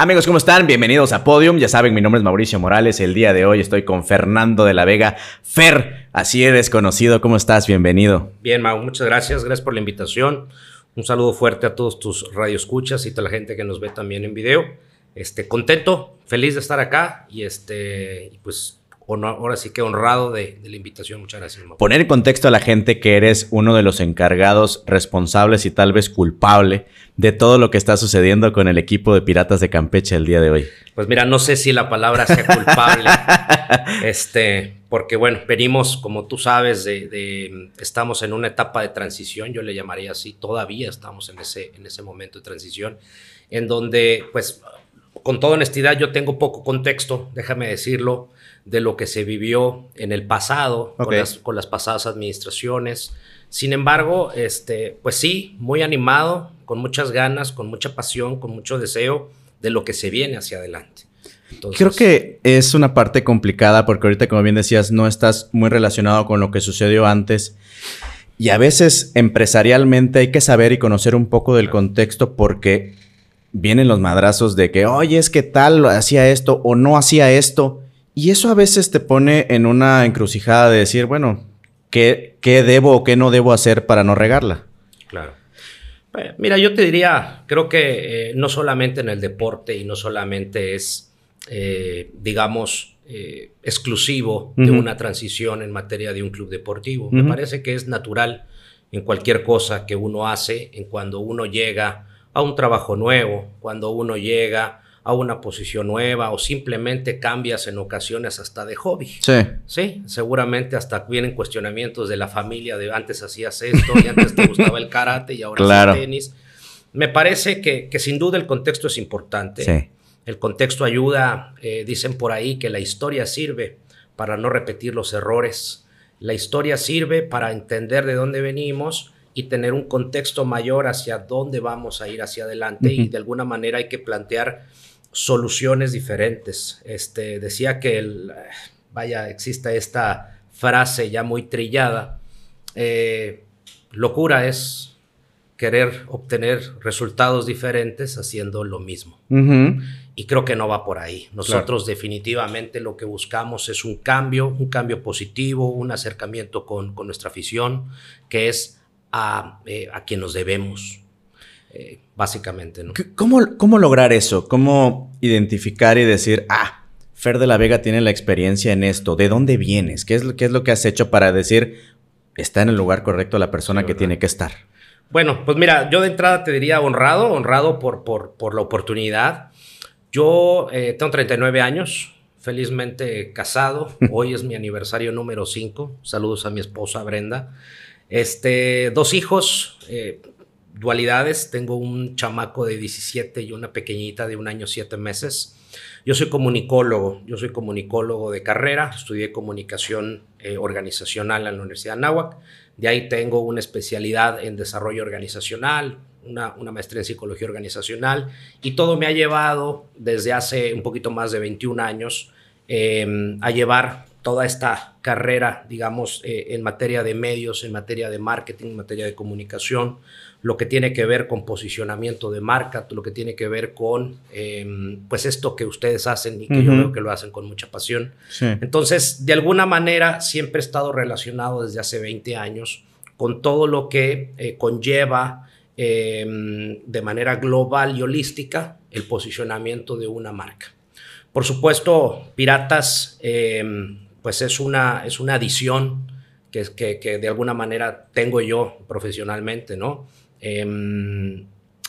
Amigos, ¿cómo están? Bienvenidos a Podium. Ya saben, mi nombre es Mauricio Morales. El día de hoy estoy con Fernando de la Vega. Fer, así eres conocido. ¿Cómo estás? Bienvenido. Bien, Mau, muchas gracias. Gracias por la invitación. Un saludo fuerte a todos tus radioescuchas y a toda la gente que nos ve también en video. Este, contento, feliz de estar acá y este, pues ahora sí que honrado de, la invitación. Muchas gracias. Poner en contexto a la gente que eres uno de los encargados responsables y tal vez culpable de todo lo que está sucediendo con el equipo de Piratas de Campeche el día de hoy. Pues mira, no sé si la palabra sea culpable, este, porque bueno, venimos, como tú sabes, de, estamos en una etapa de transición, yo le llamaría así, todavía estamos en ese, en ese momento de transición, en donde, pues, con toda honestidad, yo tengo poco contexto, déjame decirlo, de lo que se vivió en el pasado con, las, pasadas administraciones. Sin embargo, este, pues sí, muy animado, con muchas ganas, con mucha pasión, con mucho deseo de lo que se viene hacia adelante. Creo que es una parte complicada porque ahorita, como bien decías, no estás muy relacionado con lo que sucedió antes. Y a veces empresarialmente hay que saber y conocer un poco del contexto porque vienen los madrazos de que, oye, es que tal hacía esto o no hacía esto. Y eso a veces te pone en una encrucijada de decir, bueno, ¿qué, qué debo o qué no debo hacer para no regarla? Claro. Eh, mira, yo te diría, creo que eh, no solamente en el deporte y no solamente es, eh, digamos, exclusivo de una transición en materia de un club deportivo. Me parece que es natural en cualquier cosa que uno hace, en cuando uno llega a un trabajo nuevo, cuando uno llega a una posición nueva o simplemente cambias en ocasiones hasta de hobby. Sí. Sí, seguramente hasta vienen cuestionamientos de la familia de antes hacías esto y antes te gustaba el karate y ahora el tenis. Me parece que, sin duda el contexto es importante. Sí. El contexto ayuda, eh, dicen por ahí que la historia sirve para no repetir los errores. La historia sirve para entender de dónde venimos y tener un contexto mayor hacia dónde vamos a ir hacia adelante y de alguna manera hay que plantear soluciones diferentes. Este, decía que, el, vaya, exista esta frase ya muy trillada, eh, locura es querer obtener resultados diferentes haciendo lo mismo. Y creo que no va por ahí. Nosotros definitivamente lo que buscamos es un cambio, un cambio positivo, un acercamiento con, nuestra afición, que es a, eh, a quien nos debemos, eh, básicamente. ¿no? ¿Cómo, ¿Cómo lograr eso? ¿Cómo identificar y decir, ah, Fer de la Vega tiene la experiencia en esto? ¿De dónde vienes? ¿Qué es, qué es lo que has hecho para decir, está en el lugar correcto la persona que tiene que estar? Bueno, pues mira, yo de entrada te diría honrado, honrado por, por, por la oportunidad. Yo eh, tengo 39 años, felizmente casado. Hoy es mi aniversario número 5. Saludos a mi esposa Brenda. Este, dos hijos, eh, dualidades. Tengo un chamaco de 17 y una pequeñita de un año 7 meses. Yo soy comunicólogo, yo soy comunicólogo de carrera, estudié comunicación eh, organizacional en la Universidad de Anáhuac. De ahí tengo una especialidad en desarrollo organizacional, una, maestría en psicología organizacional y todo me ha llevado desde hace un poquito más de 21 años em, a llevar toda esta carrera, digamos, eh, en materia de medios, en materia de marketing, en materia de comunicación, lo que tiene que ver con posicionamiento de marca, lo que tiene que ver con, em, pues esto que ustedes hacen y que yo veo que lo hacen con mucha pasión. Entonces, de alguna manera, siempre he estado relacionado desde hace 20 años con todo lo que eh, conlleva em, de manera global y holística el posicionamiento de una marca. Por supuesto, Piratas, em, pues es una, es una adición que, que, que de alguna manera tengo yo profesionalmente, ¿no? Em,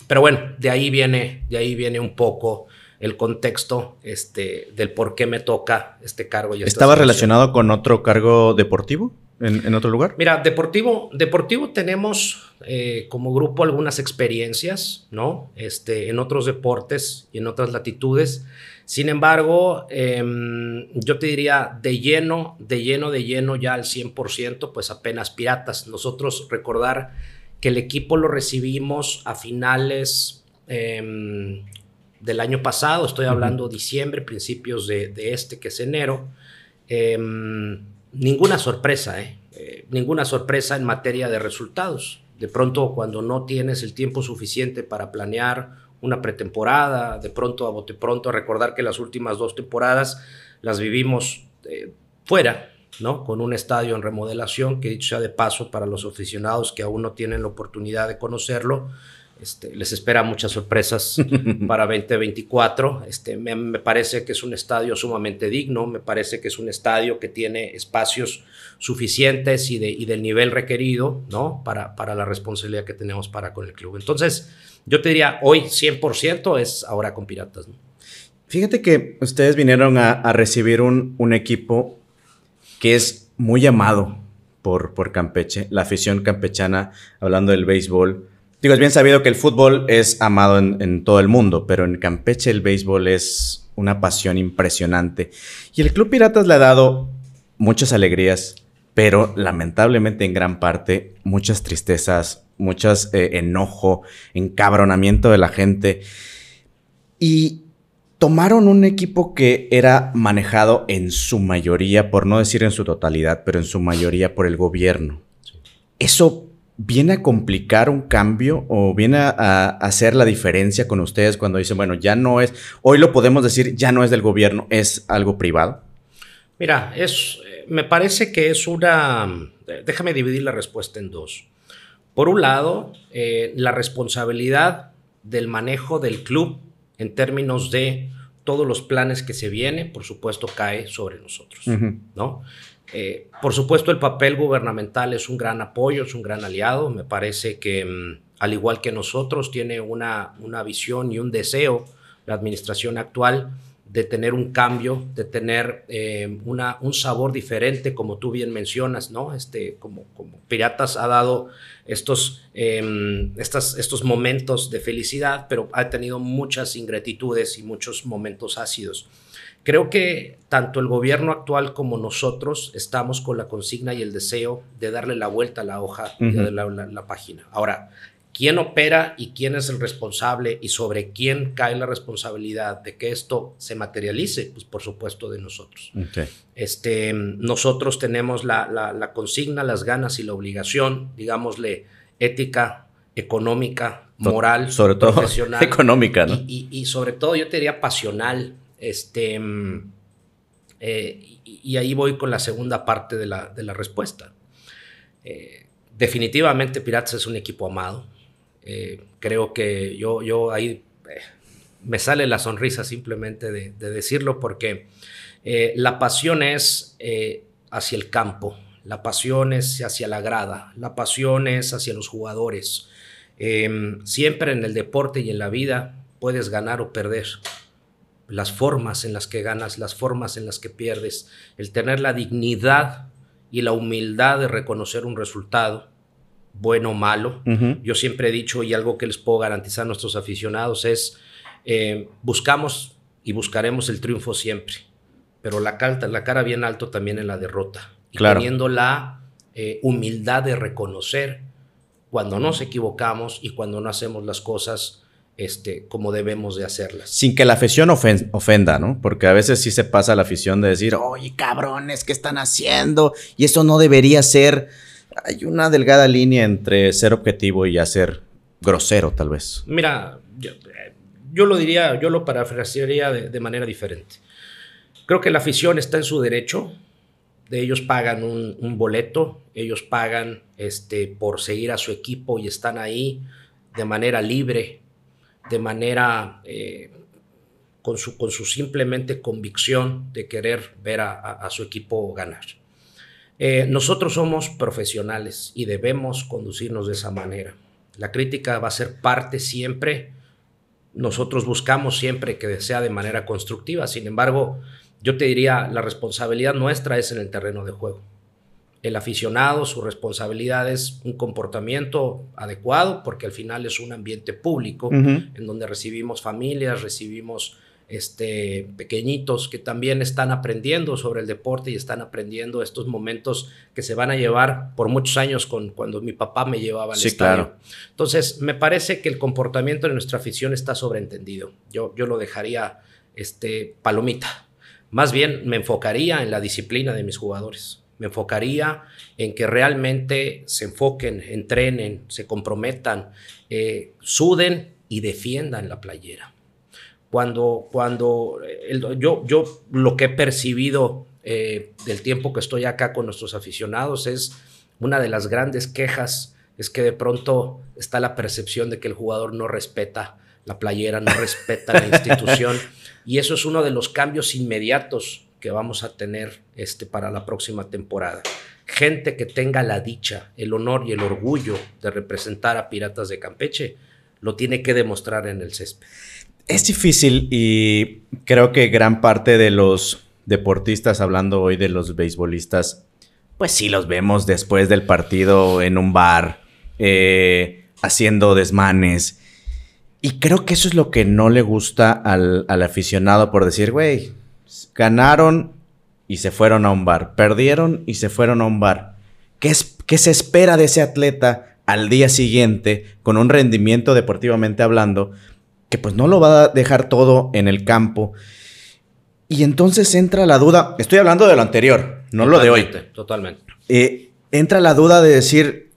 pero bueno, de ahí viene, de ahí viene un poco el contexto este, del por qué me toca este cargo. Y ¿Estaba relacionado con otro cargo deportivo en, otro lugar? Mira, deportivo, deportivo tenemos eh, como grupo algunas experiencias, ¿no? Este, en otros deportes y en otras latitudes. Sin embargo, em, yo te diría de lleno, de lleno, de lleno ya al 100%, pues apenas piratas. Nosotros recordar que el equipo lo recibimos a finales em, del año pasado, estoy hablando diciembre, principios de, este, que es enero. Em, ninguna sorpresa, ¿eh? ¿eh? ninguna sorpresa en materia de resultados. De pronto, cuando no tienes el tiempo suficiente para planear una pretemporada, de pronto a bote pronto, a recordar que las últimas dos temporadas las vivimos eh, fuera, ¿no? Con un estadio en remodelación, que dicho sea de paso para los aficionados que aún no tienen la oportunidad de conocerlo, este, les espera muchas sorpresas para 2024. Este, me, parece que es un estadio sumamente digno, me parece que es un estadio que tiene espacios suficientes y, de, y del nivel requerido ¿no? para, para la responsabilidad que tenemos para con el club. Entonces, yo te diría, hoy 100% es ahora con Piratas. Fíjate que ustedes vinieron a, recibir un, equipo que es muy amado por, por Campeche, la afición campechana, hablando del béisbol Digo, es bien sabido que el fútbol es amado en, todo el mundo, pero en Campeche el béisbol es una pasión impresionante. Y el Club Piratas le ha dado muchas alegrías, pero lamentablemente en gran parte muchas tristezas, muchas eh, enojo, encabronamiento de la gente. Y tomaron un equipo que era manejado en su mayoría, por no decir en su totalidad, pero en su mayoría por el gobierno. Eso ¿Viene a complicar un cambio o viene a, hacer la diferencia con ustedes cuando dicen, bueno, ya no es, hoy lo podemos decir, ya no es del gobierno, es algo privado? Mira, es, me parece que es una, déjame dividir la respuesta en dos. Por un lado, eh, la responsabilidad del manejo del club en términos de todos los planes que se vienen, por supuesto, cae sobre nosotros, ¿no? Eh, por supuesto, el papel gubernamental es un gran apoyo, es un gran aliado. Me parece que, mm, al igual que nosotros, tiene una, una visión y un deseo la administración actual de tener un cambio, de tener eh, una, un sabor diferente, como tú bien mencionas, ¿no? Este, como, como Piratas ha dado estos, em, estas, estos momentos de felicidad, pero ha tenido muchas ingratitudes y muchos momentos ácidos. Creo que tanto el gobierno actual como nosotros estamos con la consigna y el deseo de darle la vuelta a la hoja y de la, la, página. Ahora, quién opera y quién es el responsable y sobre quién cae la responsabilidad de que esto se materialice, pues por supuesto de nosotros. Este, nosotros tenemos la, la, consigna, las ganas y la obligación, digámosle, ética, económica, moral, sobre todo profesional, económica, ¿no? Y, y, sobre todo yo te diría pasional, este, eh, y, ahí voy con la segunda parte de la, de la respuesta. Eh, definitivamente Piratas es un equipo amado. Eh, creo que yo, yo ahí me sale la sonrisa simplemente de, decirlo porque la pasión es hacia el campo, la pasión es hacia la grada, la pasión es hacia los jugadores. siempre en el deporte y en la vida puedes ganar o perder las formas en las que ganas, las formas en las que pierdes, el tener la dignidad y la humildad de reconocer un resultado, bueno o malo. Yo siempre he dicho, y algo que les puedo garantizar a nuestros aficionados es, eh, buscamos y buscaremos el triunfo siempre, pero la, la cara bien alto también en la derrota. Y teniendo la eh, humildad de reconocer cuando nos equivocamos y cuando no hacemos las cosas este, como debemos de hacerlas. Sin que la afición ofenda, ¿no? Porque a veces sí se pasa la afición de decir, oye, cabrones, ¿qué están haciendo? Y eso no debería ser. Hay una delgada línea entre ser objetivo y hacer grosero, tal vez. Mira, yo, lo diría, yo lo parafrasearía de, manera diferente. Creo que la afición está en su derecho. De ellos pagan un, boleto, ellos pagan este, por seguir a su equipo y están ahí de manera libre, de manera eh, con, su, con su simplemente convicción de querer ver a, su equipo ganar. Eh, nosotros somos profesionales y debemos conducirnos de esa manera. La crítica va a ser parte siempre. Nosotros buscamos siempre que sea de manera constructiva. Sin embargo, yo te diría, la responsabilidad nuestra es en el terreno de juego el aficionado, su responsabilidad es un comportamiento adecuado, porque al final es un ambiente público en donde recibimos familias, recibimos este, pequeñitos que también están aprendiendo sobre el deporte y están aprendiendo estos momentos que se van a llevar por muchos años con cuando mi papá me llevaba al estadio. Entonces, me parece que el comportamiento de nuestra afición está sobreentendido. Yo, yo lo dejaría este, palomita. Más bien me enfocaría en la disciplina de mis jugadores me enfocaría en que realmente se enfoquen, entrenen, se comprometan, eh, suden y defiendan la playera. Cuando, cuando yo, yo lo que he percibido eh, del tiempo que estoy acá con nuestros aficionados es una de las grandes quejas es que de pronto está la percepción de que el jugador no respeta la playera, no respeta la institución y eso es uno de los cambios inmediatos que vamos a tener este, para la próxima temporada. Gente que tenga la dicha, el honor y el orgullo de representar a Piratas de Campeche, lo tiene que demostrar en el césped. Es difícil y creo que gran parte de los deportistas, hablando hoy de los beisbolistas, pues sí los vemos después del partido en un bar, eh, haciendo desmanes. Y creo que eso es lo que no le gusta al, al aficionado por decir, güey, Ganaron y se fueron a un bar. Perdieron y se fueron a un bar. ¿Qué, es, qué se espera de ese atleta al día siguiente con un rendimiento deportivamente hablando? Que pues no lo va a dejar todo en el campo. Y entonces entra la duda, estoy hablando de lo anterior, no lo de hoy. Totalmente. Eh, entra la duda de decir,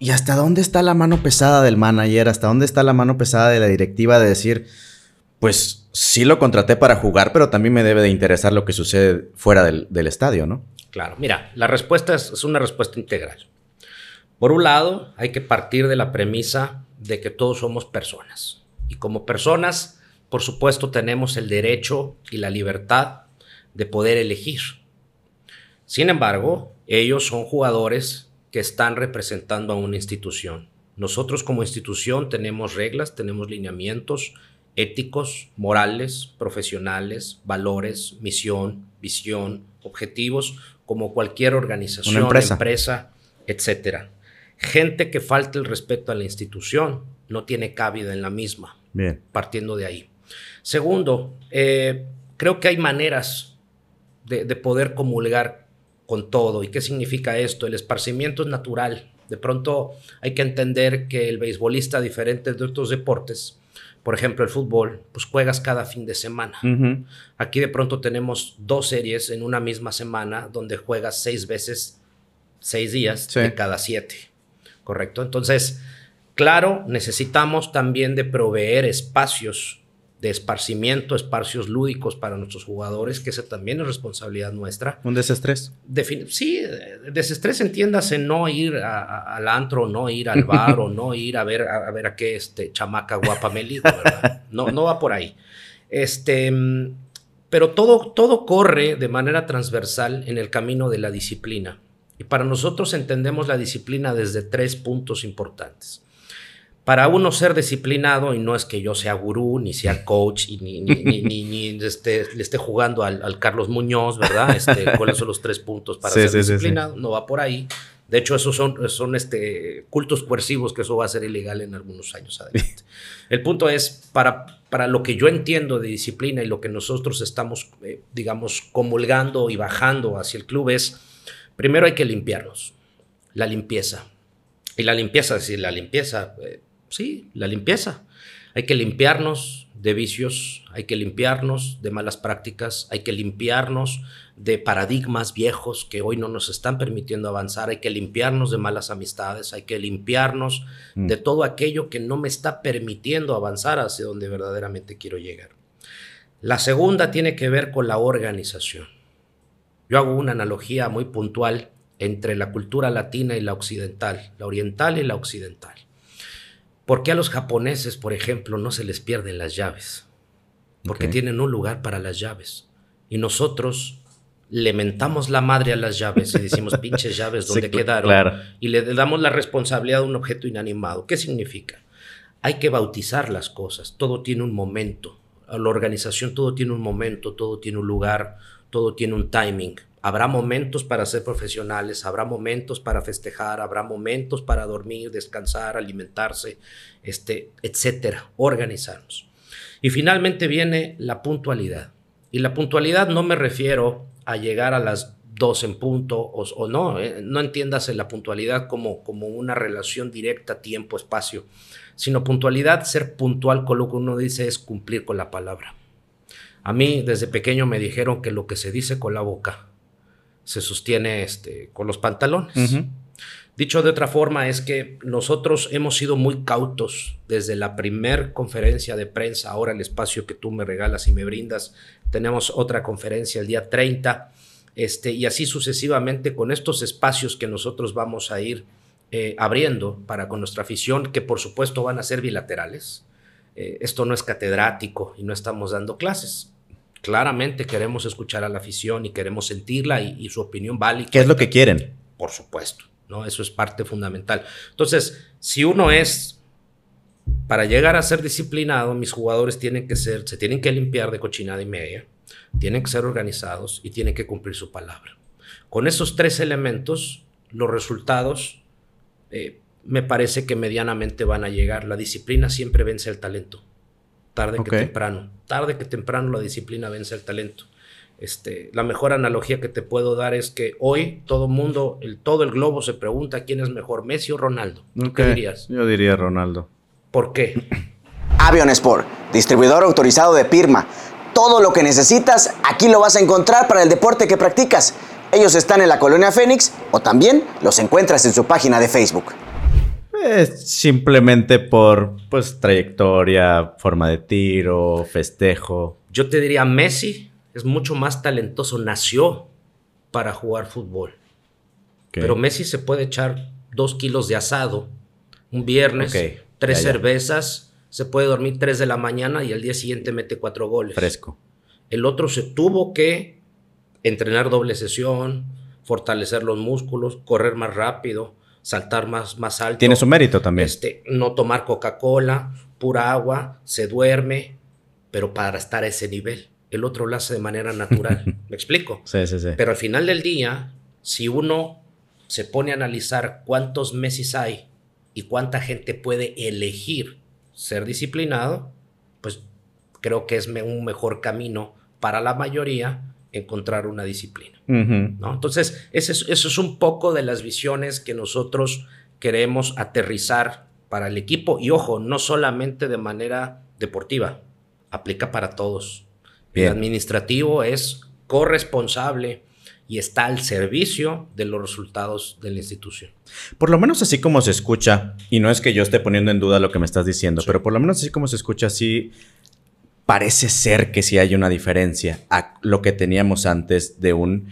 ¿y hasta dónde está la mano pesada del manager? ¿Hasta dónde está la mano pesada de la directiva de decir, pues sí lo contraté para jugar, pero también me debe de interesar lo que sucede fuera del, estadio, ¿no? Claro, mira, la respuesta es, una respuesta integral. Por un lado, hay que partir de la premisa de que todos somos personas. Y como personas, por supuesto, tenemos el derecho y la libertad de poder elegir. Sin embargo, ellos son jugadores que están representando a una institución. Nosotros como institución tenemos reglas, tenemos lineamientos, éticos, morales, profesionales, valores, misión, visión, objetivos, como cualquier organización, empresa. empresa, etc. Gente que falta el respeto a la institución no tiene cabida en la misma, Bien. partiendo de ahí. Segundo, eh, creo que hay maneras de, de poder comulgar con todo. ¿Y qué significa esto? El esparcimiento es natural. De pronto hay que entender que el beisbolista, diferente de otros deportes, por ejemplo, el fútbol, pues juegas cada fin de semana. Aquí de pronto tenemos dos series en una misma semana donde juegas seis veces, seis días de cada siete. ¿Correcto? Entonces, claro, necesitamos también de proveer espacios de esparcimiento, espacios lúdicos para nuestros jugadores, que esa también es responsabilidad nuestra. ¿Un desestrés? sí, desestrés entiéndase no ir al antro, no ir al bar o no ir a ver a, ver a qué este, chamaca guapa me ligo, ¿verdad? No, no va por ahí. Este, pero todo, todo corre de manera transversal en el camino de la disciplina. Y para nosotros entendemos la disciplina desde tres puntos importantes para uno ser disciplinado, y no es que yo sea gurú, ni sea coach, y ni, ni, ni, este, le esté jugando al, Carlos Muñoz, ¿verdad? Este, ¿Cuáles son los tres puntos para ser disciplinado? no va por ahí. De hecho, esos son, son este, cultos coercivos, que eso va a ser ilegal en algunos años adelante. El punto es, para, para lo que yo entiendo de disciplina y lo que nosotros estamos, eh, digamos, comulgando y bajando hacia el club es, primero hay que limpiarnos, la limpieza. Y la limpieza, es decir, la limpieza... Eh, sí, la limpieza. Hay que limpiarnos de vicios, hay que limpiarnos de malas prácticas, hay que limpiarnos de paradigmas viejos que hoy no nos están permitiendo avanzar, hay que limpiarnos de malas amistades, hay que limpiarnos mm. de todo aquello que no me está permitiendo avanzar hacia donde verdaderamente quiero llegar. La segunda tiene que ver con la organización. Yo hago una analogía muy puntual entre la cultura latina y la occidental, la oriental y la occidental. ¿Por qué a los japoneses, por ejemplo, no se les pierden las llaves? Porque tienen un lugar para las llaves. Y nosotros le mentamos la madre a las llaves y decimos pinches llaves, ¿dónde quedaron? Y le damos la responsabilidad a un objeto inanimado. ¿Qué significa? Hay que bautizar las cosas. Todo tiene un momento. La organización todo tiene un momento, todo tiene un lugar, todo tiene un timing. Habrá momentos para ser profesionales, habrá momentos para festejar, habrá momentos para dormir, descansar, alimentarse, este, etcétera, organizarnos. Y finalmente viene la puntualidad. Y la puntualidad no me refiero a llegar a las dos en punto o, no, eh, no entiéndase la puntualidad como, como una relación directa tiempo-espacio, sino puntualidad, ser puntual con lo que uno dice es cumplir con la palabra. A mí desde pequeño me dijeron que lo que se dice con la boca se sostiene este, con los pantalones. Dicho de otra forma, es que nosotros hemos sido muy cautos desde la primer conferencia de prensa, ahora el espacio que tú me regalas y me brindas, tenemos otra conferencia el día 30, este, y así sucesivamente con estos espacios que nosotros vamos a ir eh, abriendo para con nuestra afición, que por supuesto van a ser bilaterales. Eh, esto no es catedrático y no estamos dando clases. Claramente queremos escuchar a la afición y queremos sentirla y, y su opinión vale. ¿Qué es lo que quieren? Por supuesto. ¿no? Eso es parte fundamental. Entonces, si uno es, para llegar a ser disciplinado, mis jugadores tienen que ser, se tienen que limpiar de cochinada y media, tienen que ser organizados y tienen que cumplir su palabra. Con esos tres elementos, los resultados eh, me parece que medianamente van a llegar. La disciplina siempre vence el talento, tarde que temprano. Tarde que temprano la disciplina vence el talento. Este, la mejor analogía que te puedo dar es que hoy todo mundo, el, todo el globo se pregunta quién es mejor, Messi o Ronaldo. ¿Qué dirías? Yo diría Ronaldo. ¿Por qué? Avion Sport, distribuidor autorizado de Pirma. Todo lo que necesitas aquí lo vas a encontrar para el deporte que practicas. Ellos están en la colonia Fénix o también los encuentras en su página de Facebook. Es simplemente por pues trayectoria, forma de tiro, festejo. Yo te diría Messi es mucho más talentoso, nació para jugar fútbol. Pero Messi se puede echar dos kilos de asado un viernes, tres cervezas, se puede dormir tres de la mañana y al día siguiente mete cuatro goles. Fresco. El otro se tuvo que entrenar doble sesión, fortalecer los músculos, correr más rápido, saltar más, más alto. Tiene su mérito también. Este, no tomar Coca-Cola, pura agua, se duerme, pero para estar a ese nivel el otro lo hace de manera natural. ¿Me explico? Sí, sí, sí. Pero al final del día, si uno se pone a analizar cuántos meses hay y cuánta gente puede elegir ser disciplinado, pues creo que es un mejor camino para la mayoría encontrar una disciplina. ¿no? Entonces, eso es, eso es un poco de las visiones que nosotros queremos aterrizar para el equipo. Y ojo, no solamente de manera deportiva, aplica para todos. El administrativo es corresponsable y está al servicio de los resultados de la institución. Por lo menos así como se escucha, y no es que yo esté poniendo en duda lo que me estás diciendo, pero por lo menos así como se escucha, sí parece ser que sí hay una diferencia a lo que teníamos antes de un,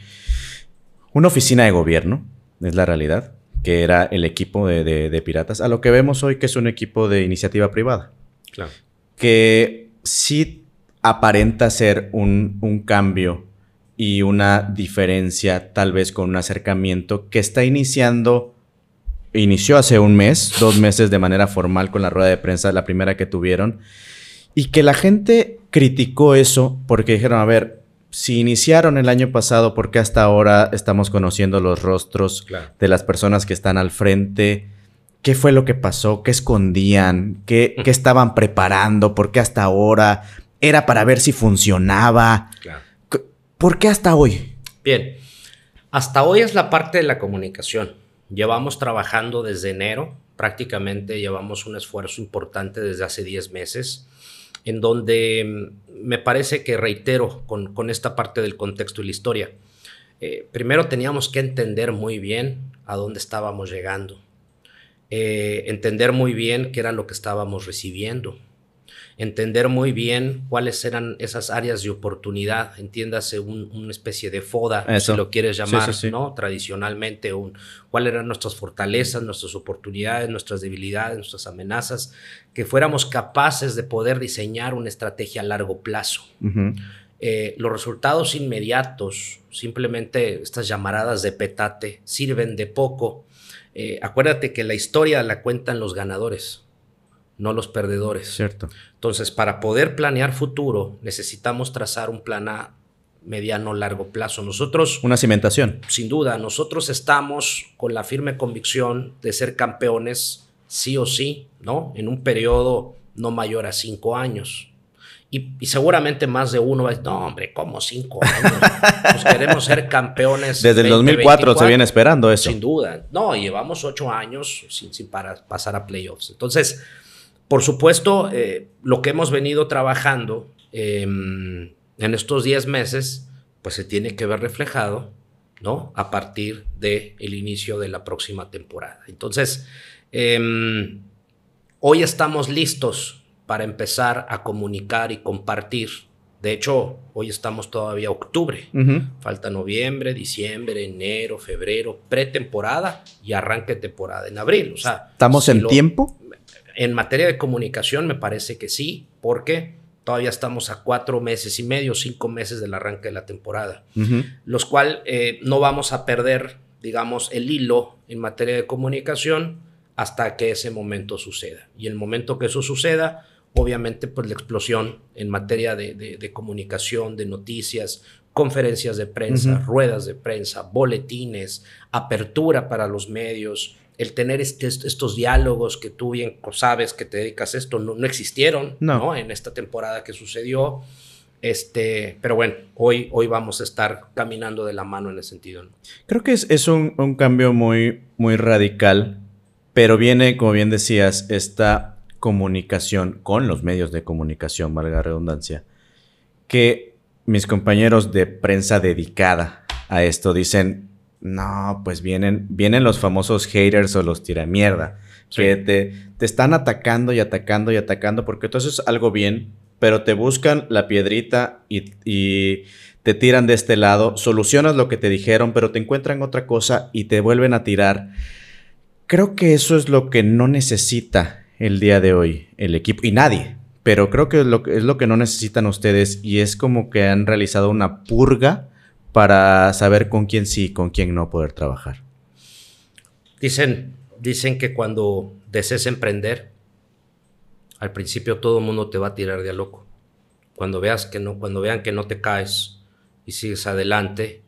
una oficina de gobierno, es la realidad, que era el equipo de, de piratas, a lo que vemos hoy que es un equipo de iniciativa privada. Claro. Que sí aparenta ser un, cambio y una diferencia tal vez con un acercamiento que está iniciando, inició hace un mes, dos meses de manera formal con la rueda de prensa, la primera que tuvieron, y que la gente criticó eso porque dijeron, a ver, si iniciaron el año pasado, ¿por qué hasta ahora estamos conociendo los rostros de las personas que están al frente? ¿Qué fue lo que pasó? ¿Qué escondían? ¿Qué, ¿Qué, estaban preparando? ¿Por qué hasta ahora? era para ver si funcionaba. ¿Por qué hasta hoy? Bien, hasta hoy es la parte de la comunicación. Llevamos trabajando desde enero, prácticamente llevamos un esfuerzo importante desde hace 10 meses, en donde mm, me parece que reitero con, esta parte del contexto y la historia. Eh, primero teníamos que entender muy bien a dónde estábamos llegando, eh, entender muy bien qué era lo que estábamos recibiendo, entender muy bien cuáles eran esas áreas de oportunidad, entiéndase una especie de foda, si lo quieres llamar, ¿no? Tradicionalmente, un, cuáles eran nuestras fortalezas, nuestras oportunidades, nuestras debilidades, nuestras amenazas, que fuéramos capaces de poder diseñar una estrategia a largo plazo. Eh, los resultados inmediatos, simplemente estas llamaradas de petate, sirven de poco. Eh, acuérdate que la historia la cuentan los ganadores no los perdedores. Cierto. Entonces, para poder planear futuro, necesitamos trazar un plan a mediano, largo plazo. Nosotros... Una cimentación. Sin duda, nosotros estamos con la firme convicción de ser campeones sí o sí, ¿no? En un periodo no mayor a cinco años. Y, seguramente más de uno va a decir, no, hombre, ¿cómo cinco años? Pues queremos ser campeones. Desde el 2004 se viene esperando eso. Sin duda. No, llevamos ocho años sin, sin para pasar a playoffs. Entonces, por supuesto, eh, lo que hemos venido trabajando em, en estos 10 meses, pues se tiene que ver reflejado ¿no? A partir del el inicio de la próxima temporada. Entonces, em, hoy estamos listos para empezar a comunicar y compartir. De hecho, hoy estamos todavía octubre. Falta noviembre, diciembre, enero, febrero, pretemporada y arranque temporada en abril. O sea, ¿Estamos en tiempo? En materia de comunicación me parece que sí, porque todavía estamos a cuatro meses y medio, cinco meses del arranque de la temporada, los cuales eh, no vamos a perder, digamos, el hilo en materia de comunicación hasta que ese momento suceda. Y el momento que eso suceda, obviamente, pues la explosión en materia de, comunicación, de noticias, conferencias de prensa, ruedas de prensa, boletines, apertura para los medios, el tener este, estos diálogos que tú bien sabes que te dedicas a esto, no, no existieron no. en esta temporada que sucedió. Este, pero bueno, hoy, hoy vamos a estar caminando de la mano en ese sentido. Creo que es, es un, un, cambio muy, muy radical, pero viene, como bien decías, esta comunicación con los medios de comunicación, valga la redundancia, que mis compañeros de prensa dedicada a esto dicen, no, pues vienen, vienen los famosos haters o los tiramierda. Que te, te, están atacando y atacando y atacando porque tú haces algo bien, pero te buscan la piedrita y, y, te tiran de este lado, solucionas lo que te dijeron, pero te encuentran otra cosa y te vuelven a tirar. Creo que eso es lo que no necesita el día de hoy el equipo y nadie, pero creo que es lo, es lo que no necesitan ustedes y es como que han realizado una purga para saber con quién sí y con quién no poder trabajar. Dicen, dicen que cuando desees emprender, al principio todo el mundo te va a tirar de a loco. Cuando veas que no, cuando vean que no te caes y sigues adelante,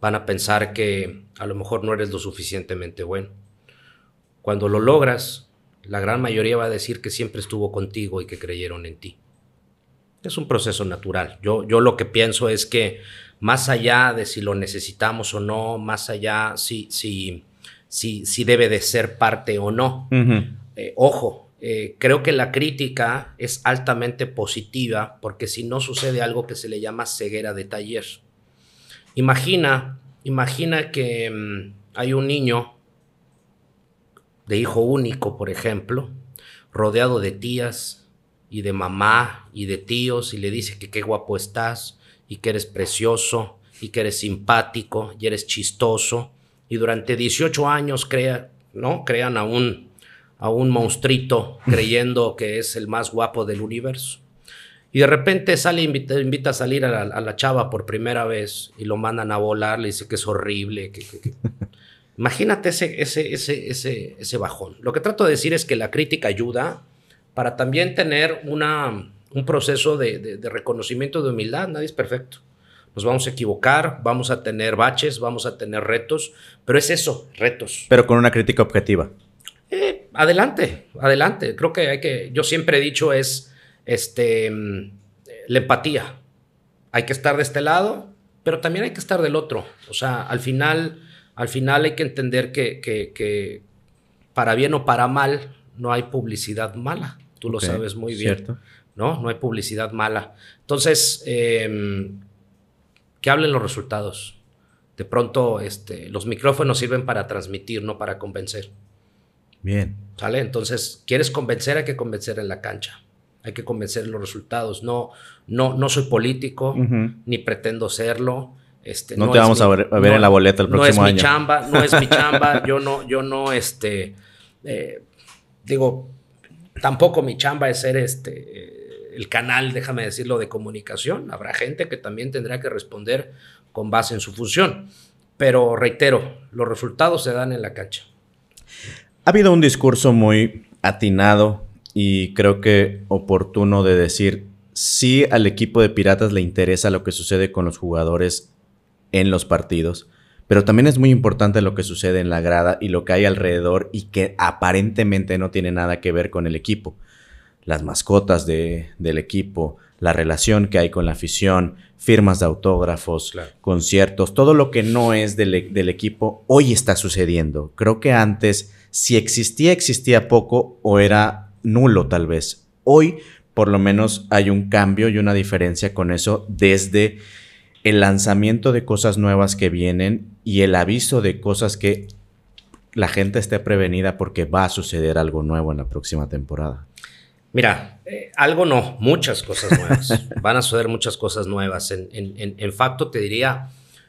van a pensar que a lo mejor no eres lo suficientemente bueno. Cuando lo logras, la gran mayoría va a decir que siempre estuvo contigo y que creyeron en ti. Es un proceso natural. Yo, yo lo que pienso es que más allá de si lo necesitamos o no, más allá si, si, si, si debe de ser parte o no. Eh, ojo, eh, creo que la crítica es altamente positiva porque si no sucede algo que se le llama ceguera de taller. Imagina, imagina que mm, hay un niño de hijo único, por ejemplo, rodeado de tías y de mamá y de tíos y le dice que qué guapo estás y que eres precioso y que eres simpático y eres chistoso y durante 18 años crea, ¿no? crean a un, a un monstruito creyendo que es el más guapo del universo. Y de repente sale, invita, invita a salir a la, chava por primera vez y lo mandan a volar, le dice que es horrible. Que, Imagínate ese, ese, ese, ese, ese bajón. Lo que trato de decir es que la crítica ayuda para también tener una, un proceso de, reconocimiento de humildad. Nadie es perfecto. Nos vamos a equivocar, vamos a tener baches, vamos a tener retos, pero es eso, retos. Pero con una crítica objetiva. Eh, adelante, adelante. Creo que hay que, yo siempre he dicho es este, la empatía. Hay que estar de este lado, pero también hay que estar del otro. O sea, al final, al final hay que entender que, que, para bien o para mal no hay publicidad mala. Tú lo sabes muy bien. Cierto. ¿No? No hay publicidad mala. Entonces, em, que hablen los resultados. De pronto, este, los micrófonos sirven para transmitir, no para convencer. Bien. ¿Sale? Entonces, ¿quieres convencer? Hay que convencer en la cancha. Hay que convencer los resultados. No, no, no soy político, ni pretendo serlo. Este, no, te vamos a ver, en la boleta el próximo año. No es mi chamba, no es mi chamba. yo no, yo no, este, eh, digo, tampoco mi chamba es ser este el canal, déjame decirlo, de comunicación. Habrá gente que también tendrá que responder con base en su función. Pero reitero, los resultados se dan en la cancha. Ha habido un discurso muy atinado y creo que oportuno de decir, si al equipo de Piratas le interesa lo que sucede con los jugadores en los partidos, pero también es muy importante lo que sucede en la grada y lo que hay alrededor y que aparentemente no tiene nada que ver con el equipo las mascotas de, del equipo, la relación que hay con la afición, firmas de autógrafos, conciertos, todo lo que no es del, del, equipo, hoy está sucediendo. Creo que antes, si existía, existía poco o era nulo tal vez. Hoy, por lo menos, hay un cambio y una diferencia con eso desde el lanzamiento de cosas nuevas que vienen y el aviso de cosas que la gente esté prevenida porque va a suceder algo nuevo en la próxima temporada? Mira, eh, algo no, muchas cosas nuevas. Van a suceder muchas cosas nuevas. En, en, facto, te diría,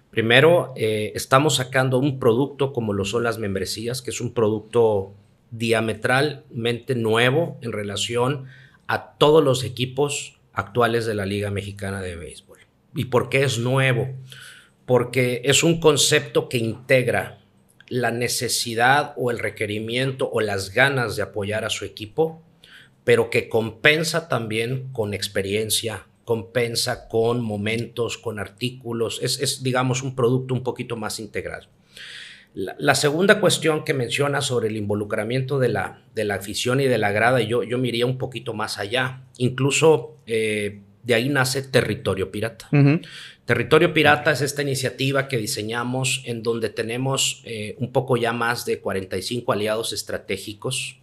primero, eh, estamos sacando un producto como lo son las membresías, que es un producto diametralmente nuevo en relación a todos los equipos actuales de la Liga Mexicana de Béisbol. ¿Y por qué es nuevo? Porque es un concepto que integra la necesidad o el requerimiento o las ganas de apoyar a su equipo, pero que compensa también con experiencia, compensa con momentos, con artículos. Es, digamos, un producto un poquito más integral. La, segunda cuestión que menciona sobre el involucramiento de la, de la afición y de la grada, yo, yo me iría un poquito más allá. Incluso eh, de ahí nace Territorio Pirata. Territorio Pirata es esta iniciativa que diseñamos en donde tenemos eh, un poco ya más de 45 aliados estratégicos.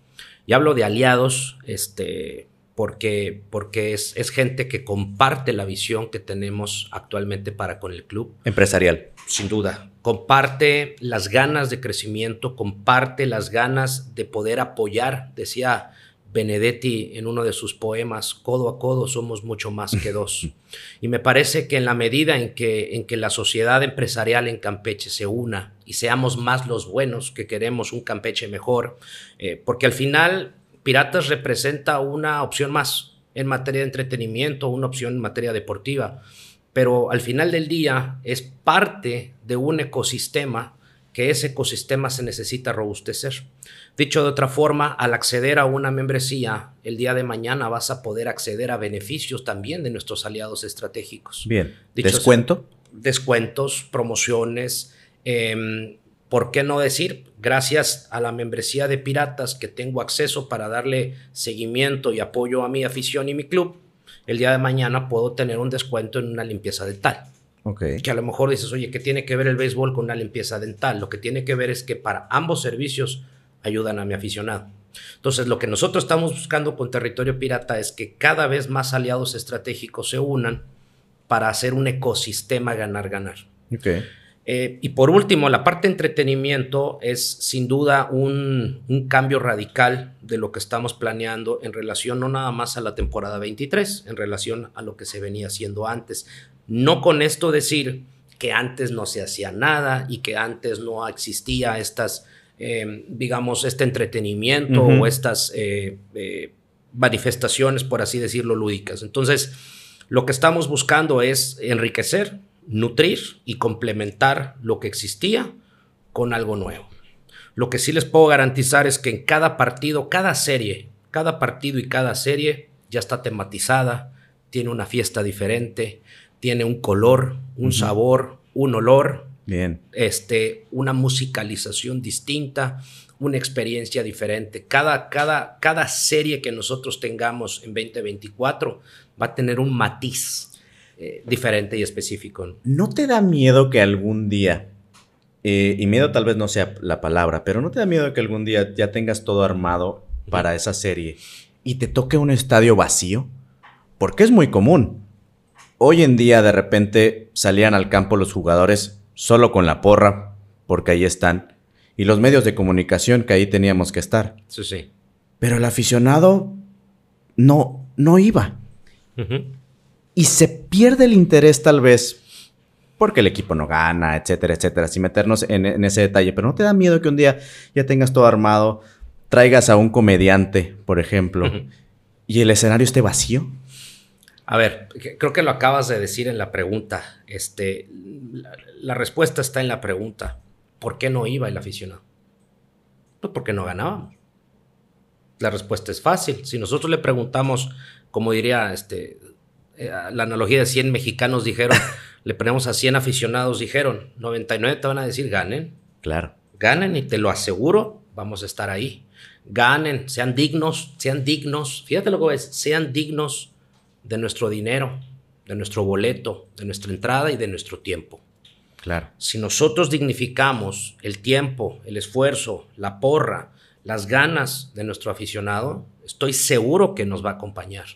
Y hablo de aliados, este, porque, porque es, es, gente que comparte la visión que tenemos actualmente para con el club. Empresarial. Sin duda. Comparte las ganas de crecimiento, comparte las ganas de poder apoyar, decía Benedetti en uno de sus poemas, codo a codo somos mucho más que dos. Y me parece que en la medida en que, en que la sociedad empresarial en Campeche se una y seamos más los buenos que queremos un Campeche mejor, eh, porque al final Piratas representa una opción más en materia de entretenimiento, una opción en materia deportiva, pero al final del día es parte de un ecosistema que ese ecosistema se necesita robustecer. Dicho de otra forma, al acceder a una membresía, el día de mañana vas a poder acceder a beneficios también de nuestros aliados estratégicos. Bien. ¿Descuento? Descuentos, promociones, em, ¿Por qué no decir, gracias a la membresía de Piratas que tengo acceso para darle seguimiento y apoyo a mi afición y mi club, el día de mañana puedo tener un descuento en una limpieza dental? Okay. Que a lo mejor dices, oye, ¿qué tiene que ver el béisbol con una limpieza dental? Lo que tiene que ver es que para ambos servicios ayudan a mi aficionado. Entonces, lo que nosotros estamos buscando con Territorio Pirata es que cada vez más aliados estratégicos se unan para hacer un ecosistema ganar-ganar. Okay. Eh, y por último, la parte de entretenimiento es sin duda un, cambio radical de lo que estamos planeando en relación no nada más a la temporada 23, en relación a lo que se venía haciendo antes. No con esto decir que antes no se hacía nada y que antes no existía estas, eh, digamos, este entretenimiento o estas eh, manifestaciones, por así decirlo, lúdicas. Entonces, lo que estamos buscando es enriquecer nutrir y complementar lo que existía con algo nuevo. Lo que sí les puedo garantizar es que en cada partido, cada serie, cada partido y cada serie ya está tematizada, tiene una fiesta diferente, tiene un color, un sabor, un olor, Bien. Este, una musicalización distinta, una experiencia diferente. Cada, cada, cada serie que nosotros tengamos en 2024 va a tener un matiz eh, diferente y específico. ¿No te da miedo que algún día, eh, y miedo tal vez no sea la palabra, pero no te da miedo que algún día ya tengas todo armado para esa serie y te toque un estadio vacío? Porque es muy común. Hoy en día de repente salían al campo los jugadores solo con la porra, porque ahí están, y los medios de comunicación que ahí teníamos que estar. Sí, sí. Pero el aficionado no, no iba y se pierde el interés tal vez porque el equipo no gana, etcétera, etcétera, sin meternos en, ese detalle. Pero no te da miedo que un día ya tengas todo armado, traigas a un comediante, por ejemplo, y el escenario esté vacío. A ver, creo que lo acabas de decir en la pregunta. Este, la, respuesta está en la pregunta. ¿Por qué no iba el aficionado? Pues porque no ganábamos. La respuesta es fácil. Si nosotros le preguntamos, como diría este, eh, la analogía de 100 mexicanos dijeron, le ponemos a 100 aficionados, dijeron, 99 te van a decir ganen. Claro. Ganen y te lo aseguro, vamos a estar ahí. Ganen, sean dignos, sean dignos, fíjate lo que es, sean dignos de nuestro dinero, de nuestro boleto, de nuestra entrada y de nuestro tiempo. Claro. Si nosotros dignificamos el tiempo, el esfuerzo, la porra, las ganas de nuestro aficionado, estoy seguro que nos va a acompañar.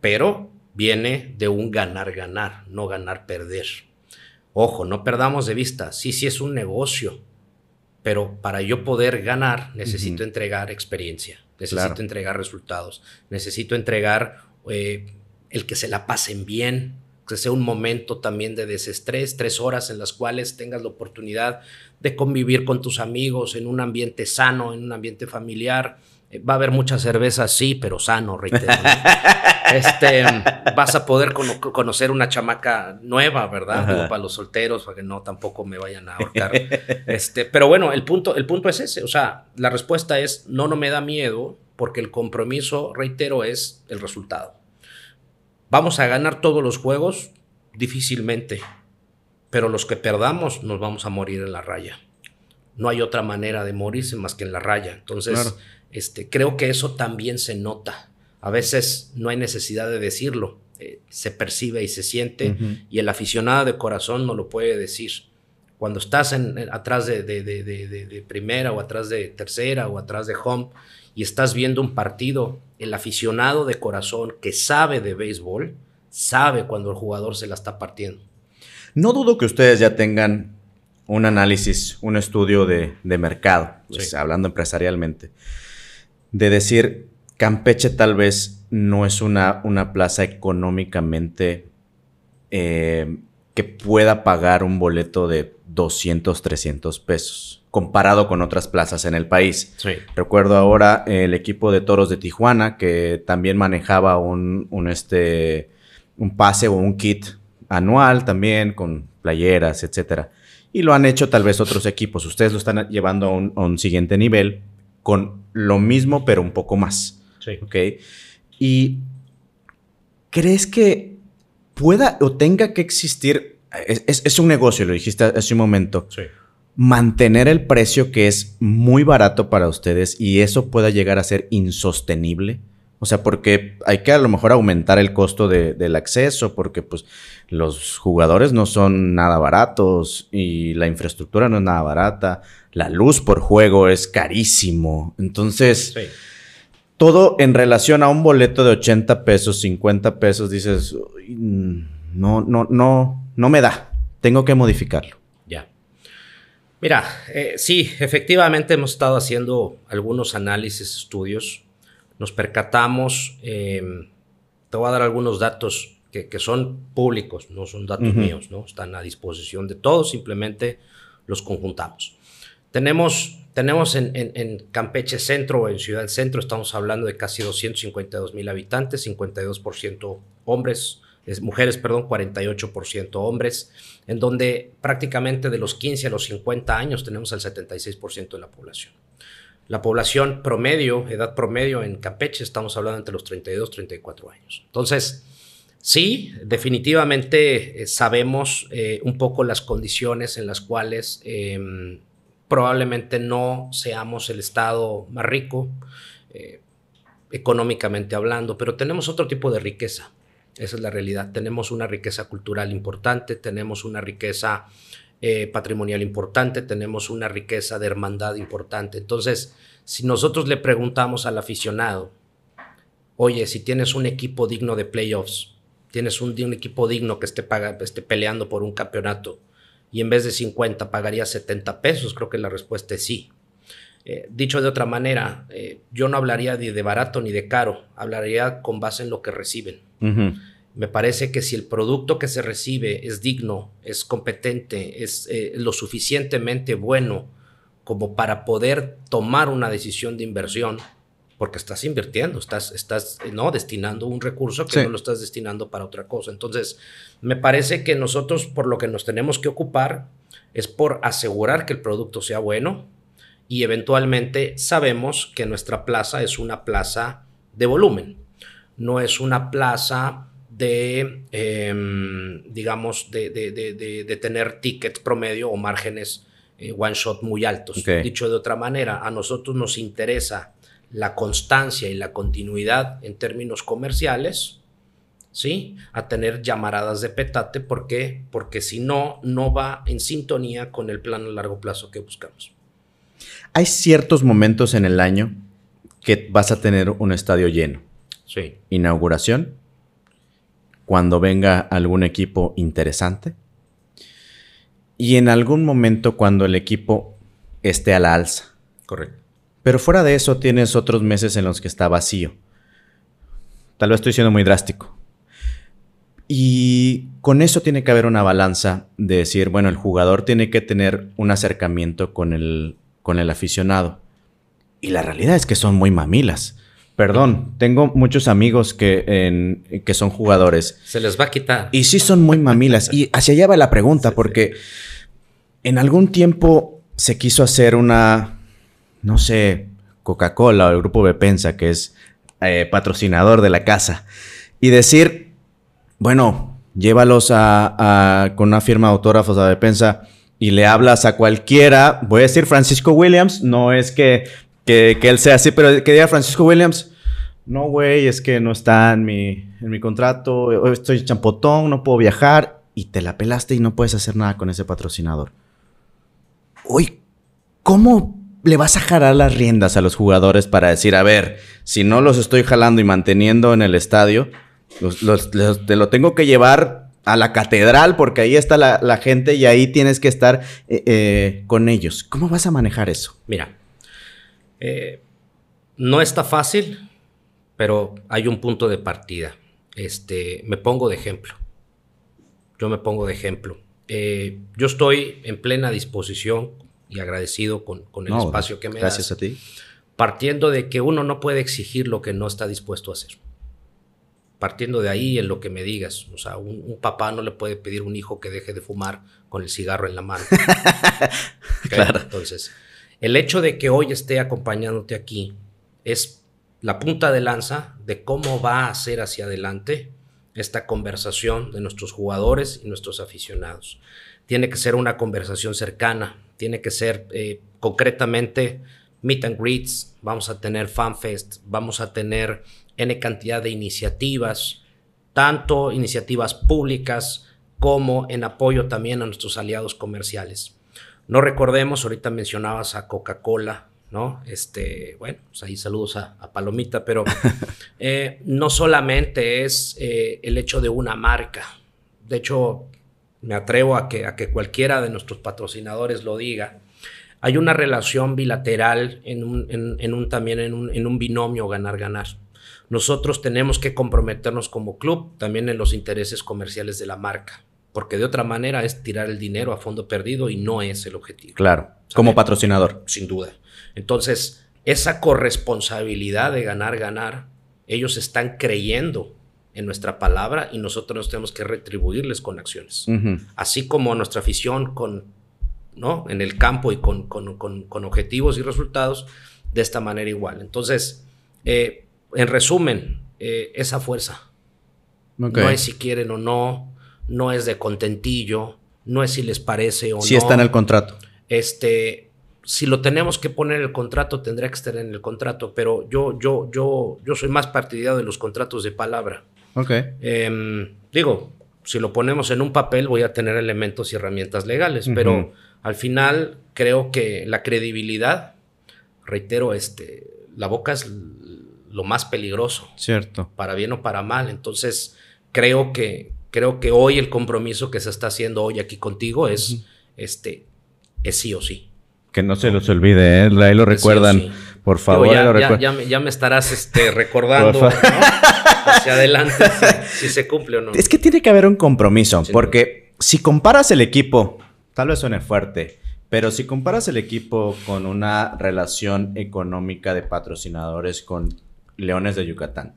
Pero viene de un ganar-ganar, no ganar-perder. Ojo, no perdamos de vista, sí, sí es un negocio, pero para yo poder ganar necesito entregar experiencia, necesito entregar resultados, necesito entregar eh, el que se la pasen bien, que sea un momento también de desestrés, tres horas en las cuales tengas la oportunidad de convivir con tus amigos en un ambiente sano, en un ambiente familiar. Eh, va a haber mucha cerveza, sí, pero sano, reitero. este, vas a poder conocer una chamaca nueva, ¿verdad? para los solteros, para que no tampoco me vayan a ahorcar. Este, pero bueno, el punto, el punto es ese. O sea, la respuesta es no, no me da miedo, porque el compromiso, reitero, es el resultado. ¿Vamos a ganar todos los juegos? Difícilmente. Pero los que perdamos nos vamos a morir en la raya. No hay otra manera de morirse más que en la raya. Entonces, este, creo que eso también se nota. A veces no hay necesidad de decirlo. Eh, se percibe y se siente. Y el aficionado de corazón no lo puede decir. Cuando estás en, atrás de, de primera o atrás de tercera o atrás de home y estás viendo un partido, el aficionado de corazón que sabe de béisbol, sabe cuando el jugador se la está partiendo. No dudo que ustedes ya tengan un análisis, un estudio de, mercado, pues, hablando empresarialmente, de decir, Campeche tal vez no es una, una plaza económicamente eh, que pueda pagar un boleto de 200, 300 pesos comparado con otras plazas en el país. Recuerdo ahora el equipo de Toros de Tijuana que también manejaba un, este, un pase o un kit anual también con playeras, etcétera. Y lo han hecho tal vez otros equipos. Ustedes lo están llevando a un, siguiente nivel con lo mismo, pero un poco más. Sí. ¿Ok? Y ¿crees que pueda o tenga que existir? Es, es un negocio, lo dijiste hace un momento. Sí mantener el precio que es muy barato para ustedes y eso pueda llegar a ser insostenible? O sea, porque hay que a lo mejor aumentar el costo del acceso, porque pues los jugadores no son nada baratos y la infraestructura no es nada barata, la luz por juego es carísimo. Entonces, todo en relación a un boleto de 80 pesos, 50 pesos, dices, no, no, no, no me da, tengo que modificarlo. Mira, eh, sí, efectivamente hemos estado haciendo algunos análisis, estudios. Nos percatamos, em, te voy a dar algunos datos que, son públicos, no son datos míos, ¿no? Están a disposición de todos, simplemente los conjuntamos. Tenemos, tenemos en, en Campeche Centro, en Ciudad Centro, estamos hablando de casi 252 mil habitantes, 52% hombres, mujeres, perdón, 48% hombres, en donde prácticamente de los 15 a los 50 años tenemos el 76% de la población. La población promedio, edad promedio en Campeche, estamos hablando entre los 32 y 34 años. Entonces, sí, definitivamente eh, sabemos eh, un poco las condiciones en las cuales em, probablemente no seamos el estado más rico, eh, económicamente hablando, pero tenemos otro tipo de riqueza. Esa es la realidad. Tenemos una riqueza cultural importante, tenemos una riqueza eh, patrimonial importante, tenemos una riqueza de hermandad importante. Entonces, si nosotros le preguntamos al aficionado, oye, si tienes un equipo digno de playoffs, tienes un, equipo digno que esté, esté peleando por un campeonato, y en vez de 50 pagaría 70 pesos, creo que la respuesta es sí. Eh, dicho de otra manera, eh, yo no hablaría de, de, barato ni de caro, hablaría con base en lo que reciben. Me parece que si el producto que se recibe es digno, es competente, es eh, lo suficientemente bueno como para poder tomar una decisión de inversión, porque estás invirtiendo, estás, estás no destinando un recurso que no lo estás destinando para otra cosa. Entonces, me parece que nosotros por lo que nos tenemos que ocupar es por asegurar que el producto sea bueno, y eventualmente sabemos que nuestra plaza es una plaza de volumen, no es una plaza de, em, digamos, de, tener tickets promedio o márgenes eh, one shot muy altos. Dicho de otra manera, a nosotros nos interesa la constancia y la continuidad en términos comerciales, ¿sí? A tener llamaradas de petate, ¿por qué? Porque si no, no va en sintonía con el plan a largo plazo que buscamos. Hay ciertos momentos en el año que vas a tener un estadio lleno. Sí. Inauguración, cuando venga algún equipo interesante. y en algún momento cuando el equipo esté a la alza. Correcto. Pero fuera de eso tienes otros meses en los que está vacío. Tal vez estoy siendo muy drástico. Y con eso tiene que haber una balanza de decir, bueno, el jugador tiene que tener un acercamiento con el, con el aficionado. Y la realidad es que son muy mamilas. Perdón, tengo muchos amigos que, que son jugadores. Se les va a quitar. Y sí son muy mamilas. y hacia allá va la pregunta, porque en algún tiempo se quiso hacer una, no sé, Coca-Cola o el grupo Bepensa, que es eh, patrocinador de la casa, y decir, bueno, llévalos a, con una firma de autógrafos a Bepensa y le hablas a cualquiera, voy a decir Francisco Williams, no es que, que, él sea así, pero que diga Francisco Williams, no, güey, es que no está en mi, en mi contrato, estoy champotón, no puedo viajar, y te la pelaste y no puedes hacer nada con ese patrocinador. Uy, ¿cómo le vas a jalar las riendas a los jugadores para decir, a ver, si no los estoy jalando y manteniendo en el estadio, te lo tengo que llevar a la catedral porque ahí está la, gente y ahí tienes que estar eh, eh, con ellos. ¿Cómo vas a manejar eso? Mira, eh, no está fácil, pero hay un punto de partida. Este, me pongo de ejemplo. Yo me pongo de ejemplo. yo estoy en plena disposición y agradecido con, el espacio que me gracias Gracias a ti. Partiendo de que uno no puede exigir lo que no está dispuesto a hacer. Partiendo de ahí en lo que me digas. O sea, un, papá no le puede pedir a un hijo que deje de fumar con el cigarro en la mano. claro. Entonces, el hecho de que hoy esté acompañándote aquí es la punta de lanza de cómo va a ser hacia adelante esta conversación de nuestros jugadores y nuestros aficionados. Tiene que ser una conversación cercana, tiene que ser eh, concretamente meet and greets, vamos a tener fanfest, vamos a tener N cantidad de iniciativas, tanto iniciativas públicas como en apoyo también a nuestros aliados comerciales. No recordemos, ahorita mencionabas a Coca-Cola, ¿no? Este, bueno, pues ahí saludos a, Palomita, pero eh, no solamente es eh, el hecho de una marca. De hecho, me atrevo a que, a que cualquiera de nuestros patrocinadores lo diga, hay una relación bilateral en un, en, un también en un, en un binomio ganar-ganar. Nosotros tenemos que comprometernos como club también en los intereses comerciales de la marca, porque de otra manera es tirar el dinero a fondo perdido y no es el objetivo. Claro, como patrocinador. Sin duda. Entonces, esa corresponsabilidad de ganar-ganar, ellos están creyendo en nuestra palabra y nosotros nos tenemos que retribuirles con acciones. Así como nuestra afición con, ¿no? en el campo y con, con, objetivos y resultados, de esta manera igual. Entonces, eh, en resumen, eh, esa fuerza. No es si quieren o no, no es de contentillo, no es si les parece o no. Si está en el contrato. Este, si lo tenemos que poner en el contrato, tendría que estar en el contrato, pero yo, yo, yo, yo soy más partidario de los contratos de palabra. Ok. Em, digo, si lo ponemos en un papel, voy a tener elementos y herramientas legales, pero al final creo que la credibilidad, reitero, este, la boca es lo más peligroso. Cierto. Para bien o para mal. Entonces, creo que, creo que hoy el compromiso que se está haciendo hoy aquí contigo es, este, es sí o sí. Que no se los olvide, ¿eh? ahí lo recuerdan. Por favor, ya, me estarás este, recordando hacia adelante si, se cumple o no. Es que tiene que haber un compromiso, porque si comparas el equipo, tal vez suene fuerte, pero si comparas el equipo con una relación económica de patrocinadores con Leones de Yucatán,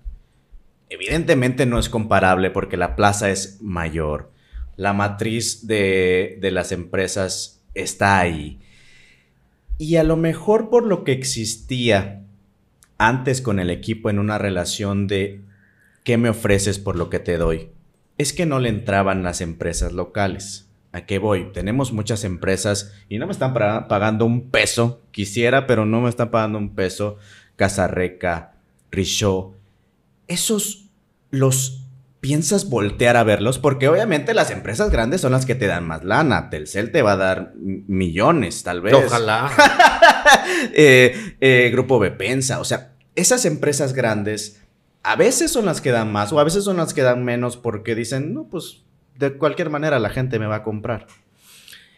evidentemente no es comparable porque la plaza es mayor, la matriz de, de las empresas está ahí y a lo mejor por lo que existía antes con el equipo en una relación de ¿qué me ofreces por lo que te doy? Es que no le entraban las empresas locales. ¿A qué voy? Tenemos muchas empresas y no me están pagando un peso. Quisiera, pero no me están pagando un peso. Casarreca, Richaud. Esos los piensas voltear a verlos? Porque obviamente las empresas grandes son las que te dan más lana. Telcel te va a dar millones, tal vez. Ojalá. Eh, eh, Grupo Bepensa. O sea, esas empresas grandes a veces son las que dan más o a veces son las que dan menos porque dicen, no, pues de cualquier manera la gente me va a comprar.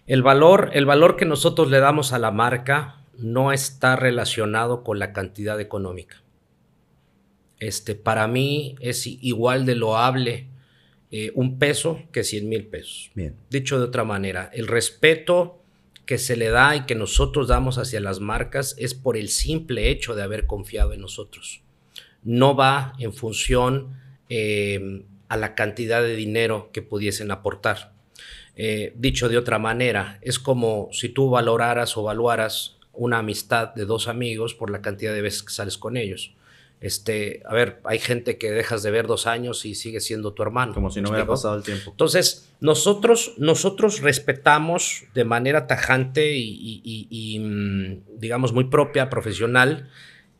El valor, el valor que nosotros le damos a la marca no está relacionado con la cantidad económica. Este, para mí es igual de loable eh, un peso que 100 mil pesos. Bien. Dicho de otra manera, el respeto que se le da y que nosotros damos hacia las marcas es por el simple hecho de haber confiado en nosotros. No va en función eh, a la cantidad de dinero que pudiesen aportar. Eh, dicho de otra manera, es como si tú valoraras o evaluaras una amistad de dos amigos por la cantidad de veces que sales con ellos. Este, a ver, hay gente que dejas de ver dos años y sigue siendo tu hermano. Como si no hubiera pasado el tiempo. Entonces, nosotros, nosotros respetamos de manera tajante y, mm, digamos, muy propia, profesional.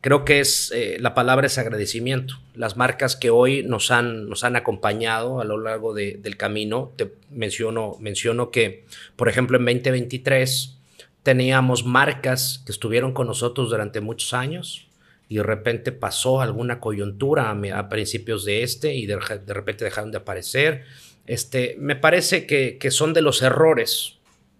Creo que es, eh, la palabra es agradecimiento. Las marcas que hoy nos han, nos han acompañado a lo largo del camino, te menciono, menciono que, por ejemplo, en 2023 teníamos marcas que estuvieron con nosotros durante muchos años, y de repente pasó alguna coyuntura a, principios de este y de, repente dejaron de aparecer. Este, me parece que, son de los errores,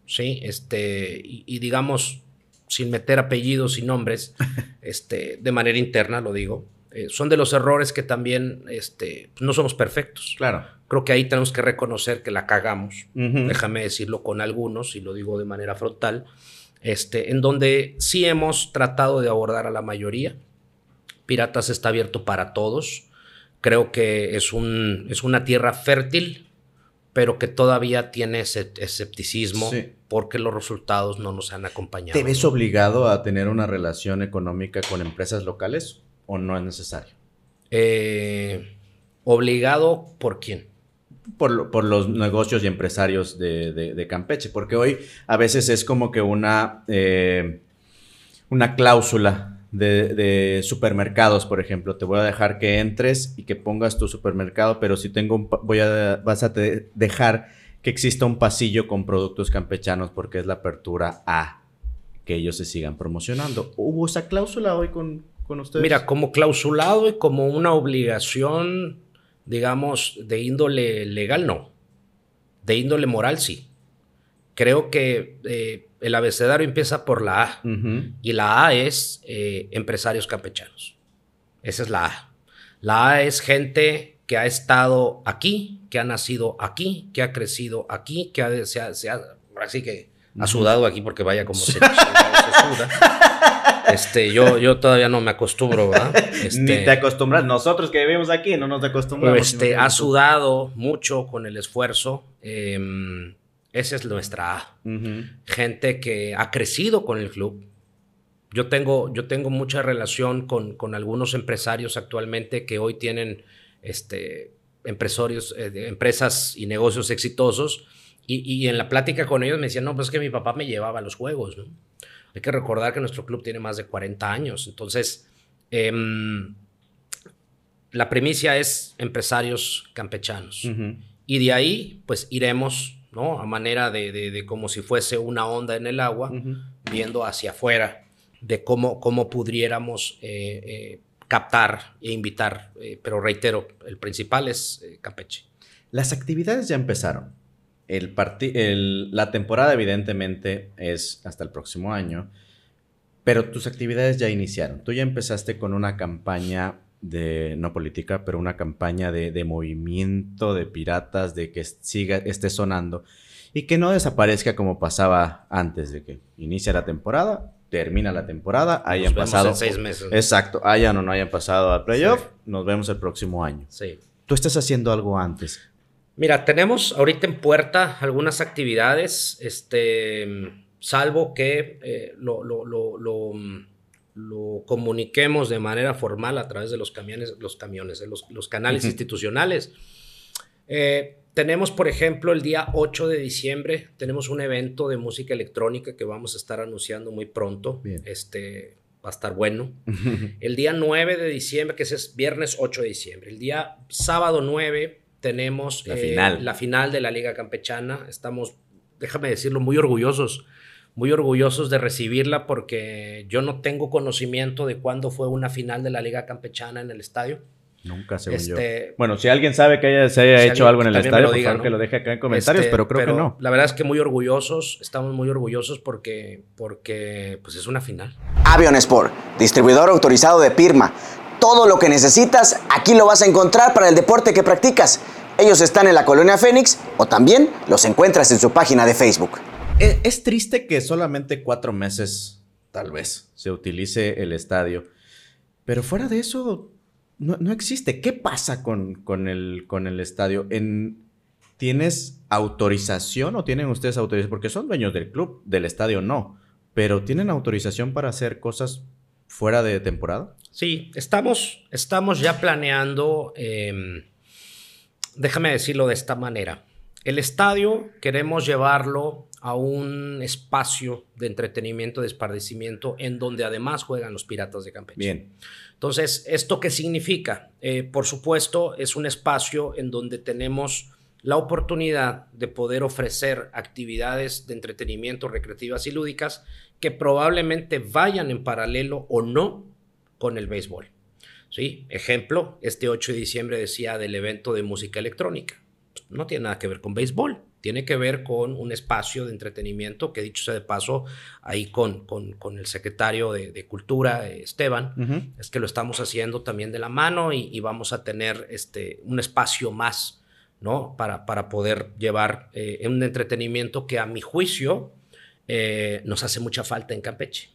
¿sí? Este, y, digamos, sin meter apellidos y nombres, este, de manera interna lo digo, eh, son de los errores que también este, no somos perfectos. Claro. Creo que ahí tenemos que reconocer que la cagamos, déjame decirlo con algunos, y lo digo de manera frontal, este, en donde sí hemos tratado de abordar a la mayoría, Piratas está abierto para todos. Creo que es, un, es una tierra fértil, pero que todavía tiene ese escepticismo porque los resultados no nos han acompañado. ¿Te ves obligado a tener una relación económica con empresas locales o no es necesario? Eh, ¿Obligado por quién? Por, los negocios y empresarios de, Campeche, porque hoy a veces es como que una, eh, una cláusula de, supermercados, por ejemplo. Te voy a dejar que entres y que pongas tu supermercado, pero si tengo un, voy a, vas a dejar que exista un pasillo con productos campechanos porque es la apertura a que ellos se sigan promocionando. ¿Hubo esa cláusula hoy con, con ustedes? Mira, como clausulado y como una obligación, digamos, de índole legal, no. De índole moral, sí. Creo que eh, el abecedario empieza por la A. Y la A es eh, empresarios campechanos. Esa es la A. La A es gente que ha estado aquí, que ha nacido aquí, que ha crecido aquí, que ha, se ha, así que ha sudado aquí porque vaya como se, suda. Este, yo, yo todavía no me acostumbro, ¿verdad? Este, Ni te acostumbras. Nosotros que vivimos aquí no nos acostumbramos. Este, ha sudado mucho con el esfuerzo. Em, esa es nuestra A. Gente que ha crecido con el club. Yo tengo, yo tengo mucha relación con, con algunos empresarios actualmente que hoy tienen este, empresarios, eh, empresas y negocios exitosos. Y, en la plática con ellos me decían, no, pues es que mi papá me llevaba a los juegos. Hay que recordar que nuestro club tiene más de 40 años. Entonces, em, la primicia es empresarios campechanos. Y de ahí, pues iremos ¿no? A manera de, como si fuese una onda en el agua, viendo hacia afuera de cómo, cómo pudiéramos eh, eh, captar e invitar. Eh, pero reitero, el principal es Campeche. Las actividades ya empezaron. El el, la temporada evidentemente es hasta el próximo año, pero tus actividades ya iniciaron. Tú ya empezaste con una campaña de, no política, pero una campaña de, movimiento de piratas, de que siga, esté sonando y que no desaparezca como pasaba antes de que inicia la temporada, termina la temporada, hayan pasado seis meses. Exacto, hayan o no hayan pasado al playoff, nos vemos el próximo año. Sí. ¿Tú estás haciendo algo antes? Mira, tenemos ahorita en puerta algunas actividades, este, salvo que eh, lo, lo, lo lo comuniquemos de manera formal a través de los camiones, los camiones, los, los canales institucionales. Eh, tenemos, por ejemplo, el día 8 de diciembre, tenemos un evento de música electrónica que vamos a estar anunciando muy pronto. Este va a estar bueno. el día 9 de diciembre, que es viernes 8 de diciembre. El día sábado 9 tenemos la, final. la final de la Liga Campechana. Estamos, déjame decirlo, muy orgullosos muy orgullosos de recibirla porque yo no tengo conocimiento de cuándo fue una final de la Liga Campechana en el estadio. Nunca, según este, yo. Bueno, si alguien sabe que haya, se haya hecho algo en el estadio, por favor que lo deje acá en comentarios, este, pero creo que no. La verdad es que muy orgullosos, estamos muy orgullosos porque, porque pues es una final. Avion Sport, distribuidor autorizado de Pirma. Todo lo que necesitas, aquí lo vas a encontrar para el deporte que practicas. Ellos están en la colonia Fénix o también los encuentras en su página de Facebook. Es, triste que solamente cuatro meses, tal vez, se utilice el estadio. Pero fuera de eso, no, existe. ¿Qué pasa con, con, el, con el estadio? En, ¿Tienes autorización o tienen ustedes autorización? Porque son dueños del club, del estadio no. Pero ¿tienen autorización para hacer cosas fuera de temporada? Sí, estamos, estamos ya planeando, em, déjame decirlo de esta manera. El estadio queremos llevarlo a un espacio de entretenimiento, de esparcimiento, en donde además juegan los Piratas de Campeche. Bien. Entonces, ¿esto qué significa? Eh, por supuesto, es un espacio en donde tenemos la oportunidad de poder ofrecer actividades de entretenimiento recreativas y lúdicas que probablemente vayan en paralelo o no con el béisbol. ¿Sí? Ejemplo, este 8 de diciembre decía del evento de música electrónica. No tiene nada que ver con béisbol, tiene que ver con un espacio de entretenimiento que dicho sea de paso, ahí con, con, el secretario de, Cultura, Esteban, es que lo estamos haciendo también de la mano y, vamos a tener este, un espacio más, ¿no? Para, para poder llevar eh, un entretenimiento que a mi juicio eh, nos hace mucha falta en Campeche.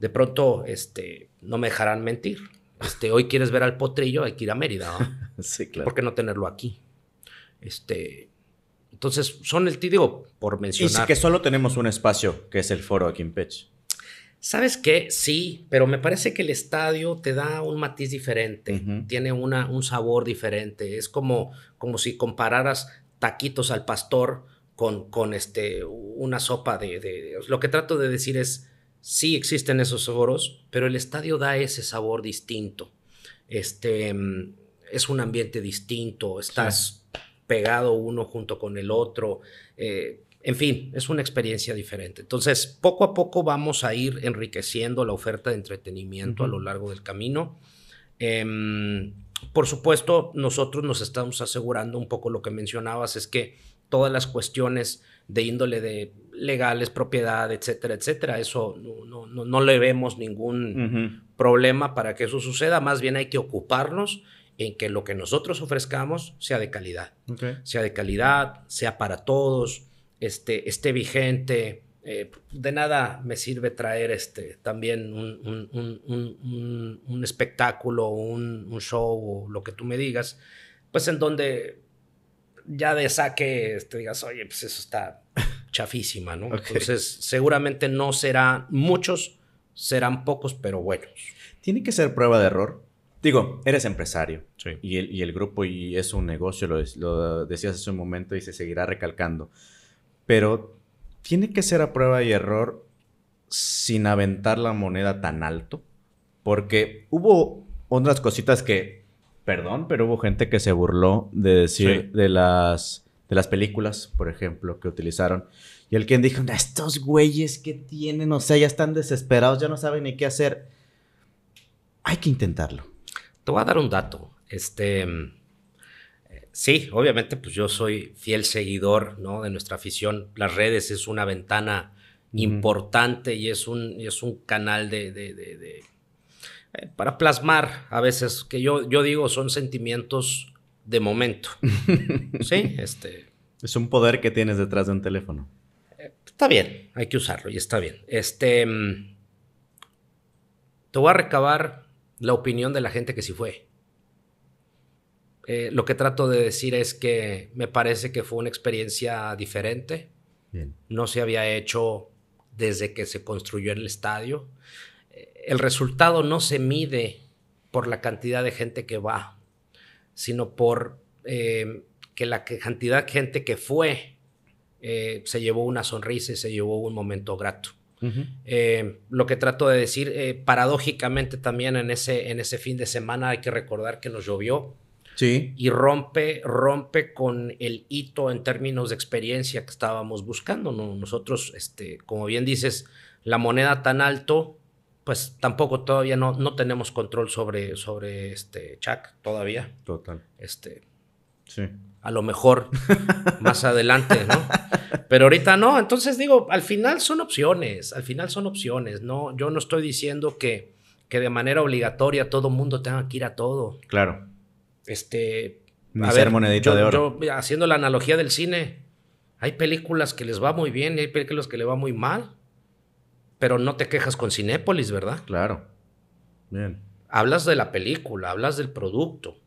De pronto, este, no me dejarán mentir. Este, hoy quieres ver al potrillo, hay que ir a Mérida, sí, claro. ¿Por qué no tenerlo aquí? Este, entonces, son el, digo, por mencionar. Y que solo tenemos un espacio, que es el foro aquí en Pech. ¿Sabes qué? Sí, pero me parece que el estadio te da un matiz diferente, tiene una, un sabor diferente. Es como, como si compararas taquitos al pastor con, con este, una sopa de, de, Lo que trato de decir es, sí existen esos sabores, pero el estadio da ese sabor distinto. Este, mm, es un ambiente distinto, estás pegado uno junto con el otro. Eh, en fin, es una experiencia diferente. Entonces, poco a poco vamos a ir enriqueciendo la oferta de entretenimiento a lo largo del camino. Em, por supuesto, nosotros nos estamos asegurando un poco lo que mencionabas, es que todas las cuestiones de índole de legales, propiedad, etcétera, etcétera, eso no, no, no le vemos ningún problema para que eso suceda, más bien hay que ocuparnos en que lo que nosotros ofrezcamos sea de calidad. Sea de calidad, sea para todos, este, esté vigente. Eh, de nada me sirve traer este, también un, un, un, espectáculo, un, show o lo que tú me digas, pues en donde ya de saque te este, digas, oye, pues eso está chafísima, ¿no? Entonces, seguramente no serán muchos, serán pocos, pero buenos. ¿Tiene que ser prueba de error? Digo, eres empresario. Y, el, y el grupo y es un negocio, lo, lo decías hace un momento y se seguirá recalcando. Pero tiene que ser a prueba y error sin aventar la moneda tan alto. Porque hubo otras cositas que, perdón, pero hubo gente que se burló de decir de las de las películas, por ejemplo, que utilizaron. Y el quien dijo, estos güeyes que tienen, o sea, ya están desesperados, ya no saben ni qué hacer. Hay que intentarlo. Te voy a dar un dato. Este, sí, obviamente, pues yo soy fiel seguidor ¿no? de nuestra afición. Las redes es una ventana importante y es un, es un canal de, de, eh, para plasmar a veces, que yo, yo digo, son sentimientos de momento. sí, este. Es un poder que tienes detrás de un teléfono. Eh, está bien, hay que usarlo y está bien. Este. Te voy a recabar la opinión de la gente que sí fue. Eh, lo que trato de decir es que me parece que fue una experiencia diferente. No se había hecho desde que se construyó el estadio. Eh, el resultado no se mide por la cantidad de gente que va, sino por eh, que la cantidad de gente que fue se llevó una sonrisa y se llevó un momento grato. Eh, lo que trato de decir, eh, paradójicamente también en ese, en ese fin de semana hay que recordar que nos llovió. Sí. Y rompe, rompe con el hito en términos de experiencia que estábamos buscando. ¿no? Nosotros, este, como bien dices, la moneda tan alto, pues tampoco todavía no, no tenemos control sobre, sobre este Chuck todavía. Total. Este, Sí. A lo mejor más adelante, ¿no? Pero ahorita no, entonces digo, al final son opciones, al final son opciones, ¿no? Yo no estoy diciendo que, que de manera obligatoria todo mundo tenga que ir a todo. Claro. Este, Ni ser monedita yo- de oro. yo, haciendo la analogía del cine, hay películas que les va muy bien y hay películas que les va muy mal, pero no te quejas con Cinépolis, ¿verdad? Claro. Bien. Hablas de la película, hablas del producto,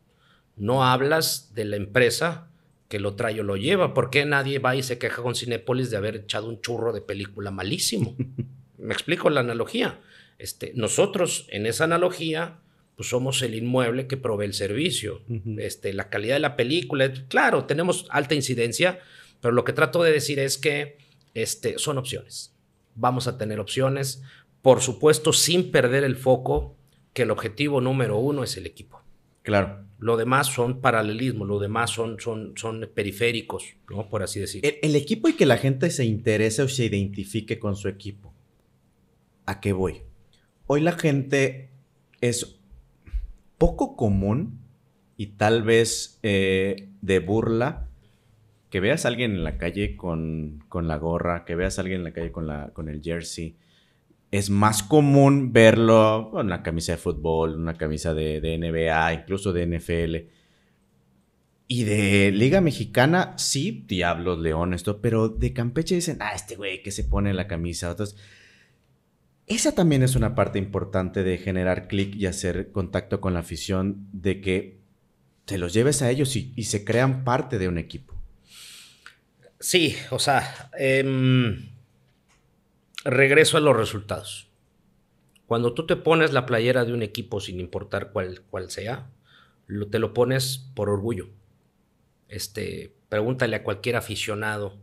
no hablas de la empresa que lo trae o lo lleva. ¿Por qué nadie va y se queja con Cinépolis de haber echado un churro de película malísimo? Me explico la analogía. Este, nosotros en esa analogía pues somos el inmueble que provee el servicio. este, la calidad de la película, claro, tenemos alta incidencia, pero lo que trato de decir es que este, son opciones. Vamos a tener opciones, por supuesto, sin perder el foco que el objetivo número uno es el equipo. Claro. Lo demás son paralelismos, lo demás son, son, son periféricos, ¿no? Por así decir. El, el equipo y que la gente se interese o se identifique con su equipo. ¿A qué voy? Hoy la gente es poco común y tal vez eh, de burla que veas a alguien en la calle con, con la gorra, que veas a alguien en la calle con, la, con el jersey. Es más común verlo con una camisa de fútbol, una camisa de, de NBA, incluso de NFL. Y de Liga Mexicana, sí, Diablos, Leones, todo, pero de Campeche dicen, ah, este güey que se pone la camisa. Otros. Esa también es una parte importante de generar clic y hacer contacto con la afición, de que te los lleves a ellos y, y se crean parte de un equipo. Sí, o sea, em, regreso a los resultados. Cuando tú te pones la playera de un equipo, sin importar cuál, cuál sea, lo- te lo pones por orgullo. Este, pregúntale a cualquier aficionado,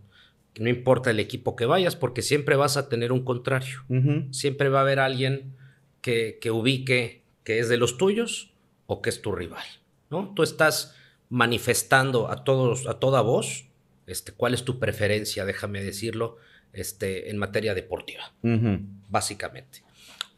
no importa el equipo que vayas, porque siempre vas a tener un contrario. Siempre va a haber alguien que, que ubique que es de los tuyos o que es tu rival, ¿no? Tú estás manifestando a todos, a toda voz, este, cuál es tu preferencia, déjame decirlo, este, en materia deportiva, Ujú. básicamente.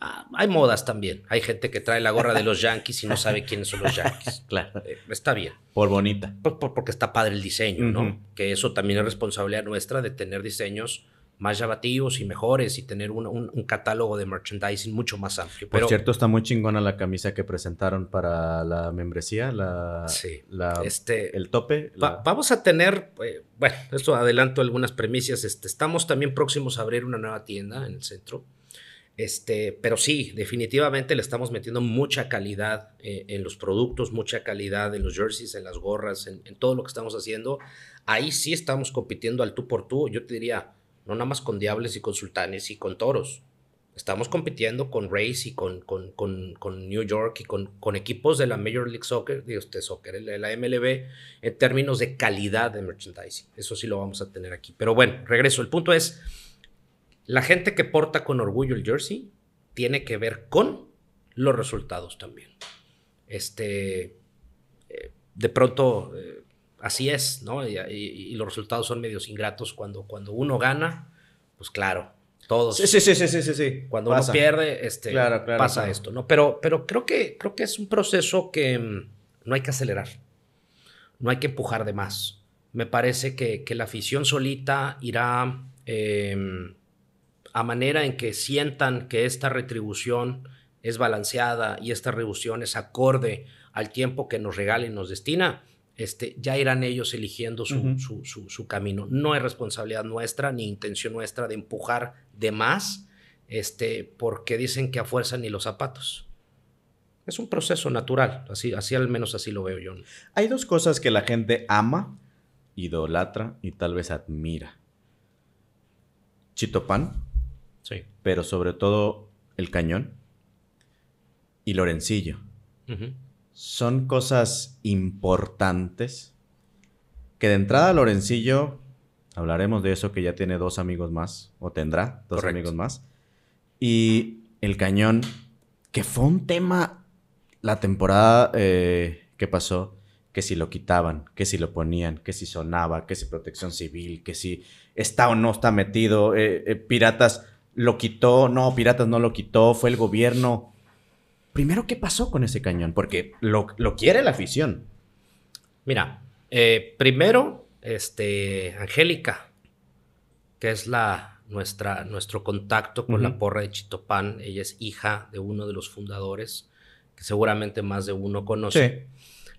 Ah, hay modas también. Hay gente que trae la gorra de los Yankees y no sabe quiénes son los Yankees. Claro. Eh, está bien. Por bonita. Por- por- porque está padre el diseño, ¿no? Que eso también es responsabilidad nuestra de tener diseños más llamativos y mejores y tener un, un- un catálogo de merchandising mucho más amplio. Por cierto, está muy chingona la camisa que presentaron para la membresía, la, Sí. la- este, el tope. va- vamos a tener, eh, bueno, esto adelanto algunas premisas. Este, estamos también próximos a abrir una nueva tienda en el centro. Este, pero sí, definitivamente le estamos metiendo mucha calidad eh, en los productos, mucha calidad en los jerseys, en las gorras, en, en todo lo que estamos haciendo. Ahí sí estamos compitiendo al tú por tú. Yo te diría, no nada más con Diables y con Sultanes y con Toros. Estamos compitiendo con Race y con, con, con- con New York y con, equipos de la Major League Soccer, de usted Soccer, la MLB, en términos de calidad de merchandising. Eso sí lo vamos a tener aquí. Pero bueno, regreso. El punto es, la gente que porta con orgullo el jersey tiene que ver con los resultados también. Este, eh, de pronto, eh, así es, ¿no? Y, y- y los resultados son medios ingratos cuando, cuando uno gana, pues claro, todos. Sí, sí, sí, sí, sí, sí. Cuando Pasa. uno pierde, este, Claro, claro, pasa claro. esto, ¿no? Pero, pero creo, que, creo que es un proceso que mm, no hay que acelerar. No hay que empujar de más. Me parece que, que la afición solita irá eh, a manera en que sientan que esta retribución es balanceada y esta retribución es acorde al tiempo que nos regala y nos destina, este, ya irán ellos eligiendo su, su- su- su camino. No es responsabilidad nuestra ni intención nuestra de empujar de más, este, porque dicen que a fuerza ni los zapatos. Es un proceso natural, así, así al menos así lo veo yo. Hay dos cosas que la gente ama, idolatra y tal vez admira. Chito Pan, Sí. pero sobre todo el cañón y Lorencillo. Ujú. Son cosas importantes que de entrada Lorencillo, hablaremos de eso que ya tiene dos amigos más, o tendrá dos Correcto. amigos más. Y el cañón, que fue un tema la temporada eh, que pasó, que si lo quitaban, que si lo ponían, que si sonaba, que si protección civil, que si está o no está metido, eh, eh, piratas, lo quitó, no, Piratas no lo quitó, fue el gobierno. Primero, ¿qué pasó con ese cañón? Porque lo, quiere la afición. Mira, eh, primero, este, Angélica, que es la, nuestra, nuestro contacto con la porra de Chitopán. Ella es hija de uno de los fundadores, que seguramente más de uno conoce.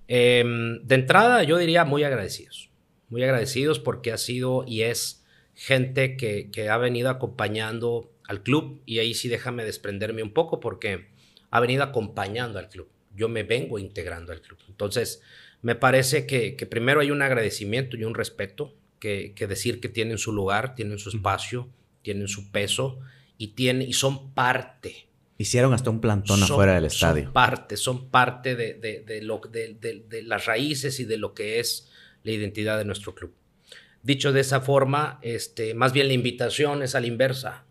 Em, de entrada, yo diría muy agradecidos. Muy agradecidos porque ha sido y es gente que, que ha venido acompañando al club. Y ahí sí déjame desprenderme un poco porque ha venido acompañando al club. Yo me vengo integrando al club. Entonces, me parece que, que primero hay un agradecimiento y un respeto que, que, decir que tienen su lugar, tienen su espacio, tienen su peso y, tienen, y son parte. Hicieron hasta un plantón afuera del estadio. Son parte, son parte de, de, de lo, de, las raíces y de lo que es la identidad de nuestro club. Dicho de esa forma, este, más bien la invitación es a la inversa.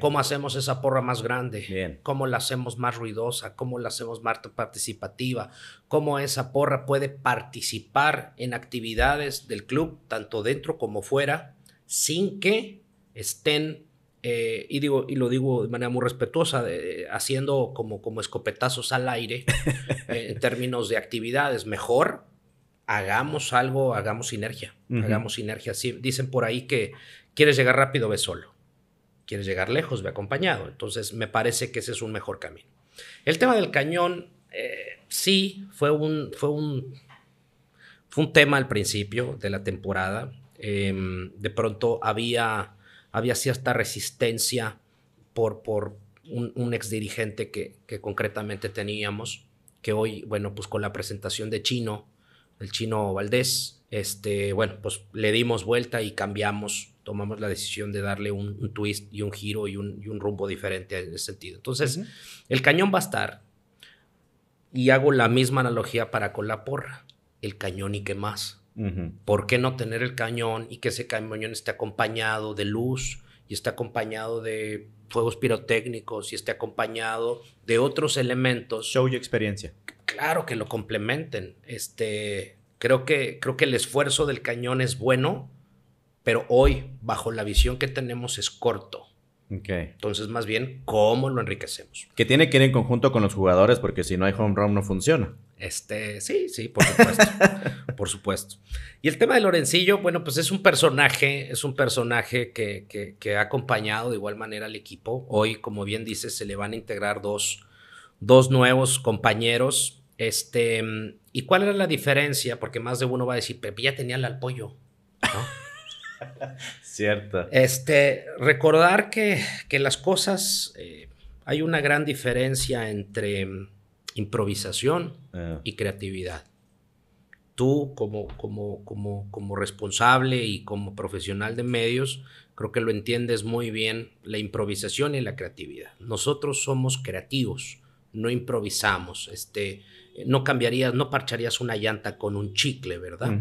¿Cómo hacemos esa porra más grande? ¿Cómo la hacemos más ruidosa? ¿Cómo la hacemos más participativa? ¿Cómo esa porra puede participar en actividades del club, tanto dentro como fuera, sin que estén, eh, y, digo, y lo digo de manera muy respetuosa, haciendo como, como escopetazos al aire eh, en términos de actividades? Mejor hagamos algo, hagamos sinergia, hagamos sinergia. dicen por ahí que quieres llegar rápido, ve solo quieres llegar lejos, ve acompañado. Entonces, me parece que ese es un mejor camino. El tema del cañón, eh, sí, fue un, fue, un, fue un tema al principio de la temporada. Em, de pronto había, había cierta resistencia por, por un, un ex dirigente que, que concretamente teníamos, que hoy, bueno, pues con la presentación de Chino, el Chino Valdés, este, bueno, pues le dimos vuelta y cambiamos tomamos la decisión de darle un, twist y un giro y un, rumbo diferente en ese sentido. Entonces, el cañón va a estar. Y hago la misma analogía para con la porra. El cañón y qué más. ¿Por qué no tener el cañón y que ese cañón esté acompañado de luz y esté acompañado de fuegos pirotécnicos y esté acompañado de otros elementos? Show y experiencia. Claro que lo complementen. Este, creo, que, creo que el esfuerzo del cañón es bueno pero hoy, bajo la visión que tenemos, es corto. Okay. Entonces, más bien, ¿cómo lo enriquecemos? Que tiene que ir en conjunto con los jugadores, porque si no hay home run no funciona. Este, sí, sí, por supuesto. por supuesto. Y el tema de Lorencillo, bueno, pues es un personaje, es un personaje que, que, ha acompañado de igual manera al equipo. Hoy, como bien dices, se le van a integrar dos, dos nuevos compañeros. Este, ¿y cuál era la diferencia? Porque más de uno va a decir, Pepe ya tenía el apoyo, ¿no? Cierto. Este, recordar que, que las cosas, eh, hay una gran diferencia entre improvisación ah. y creatividad. Tú como, como, como, como responsable y como profesional de medios, creo que lo entiendes muy bien, la improvisación y la creatividad. Nosotros somos creativos, no improvisamos. Este, no cambiarías, no parcharías una llanta con un chicle, ¿verdad?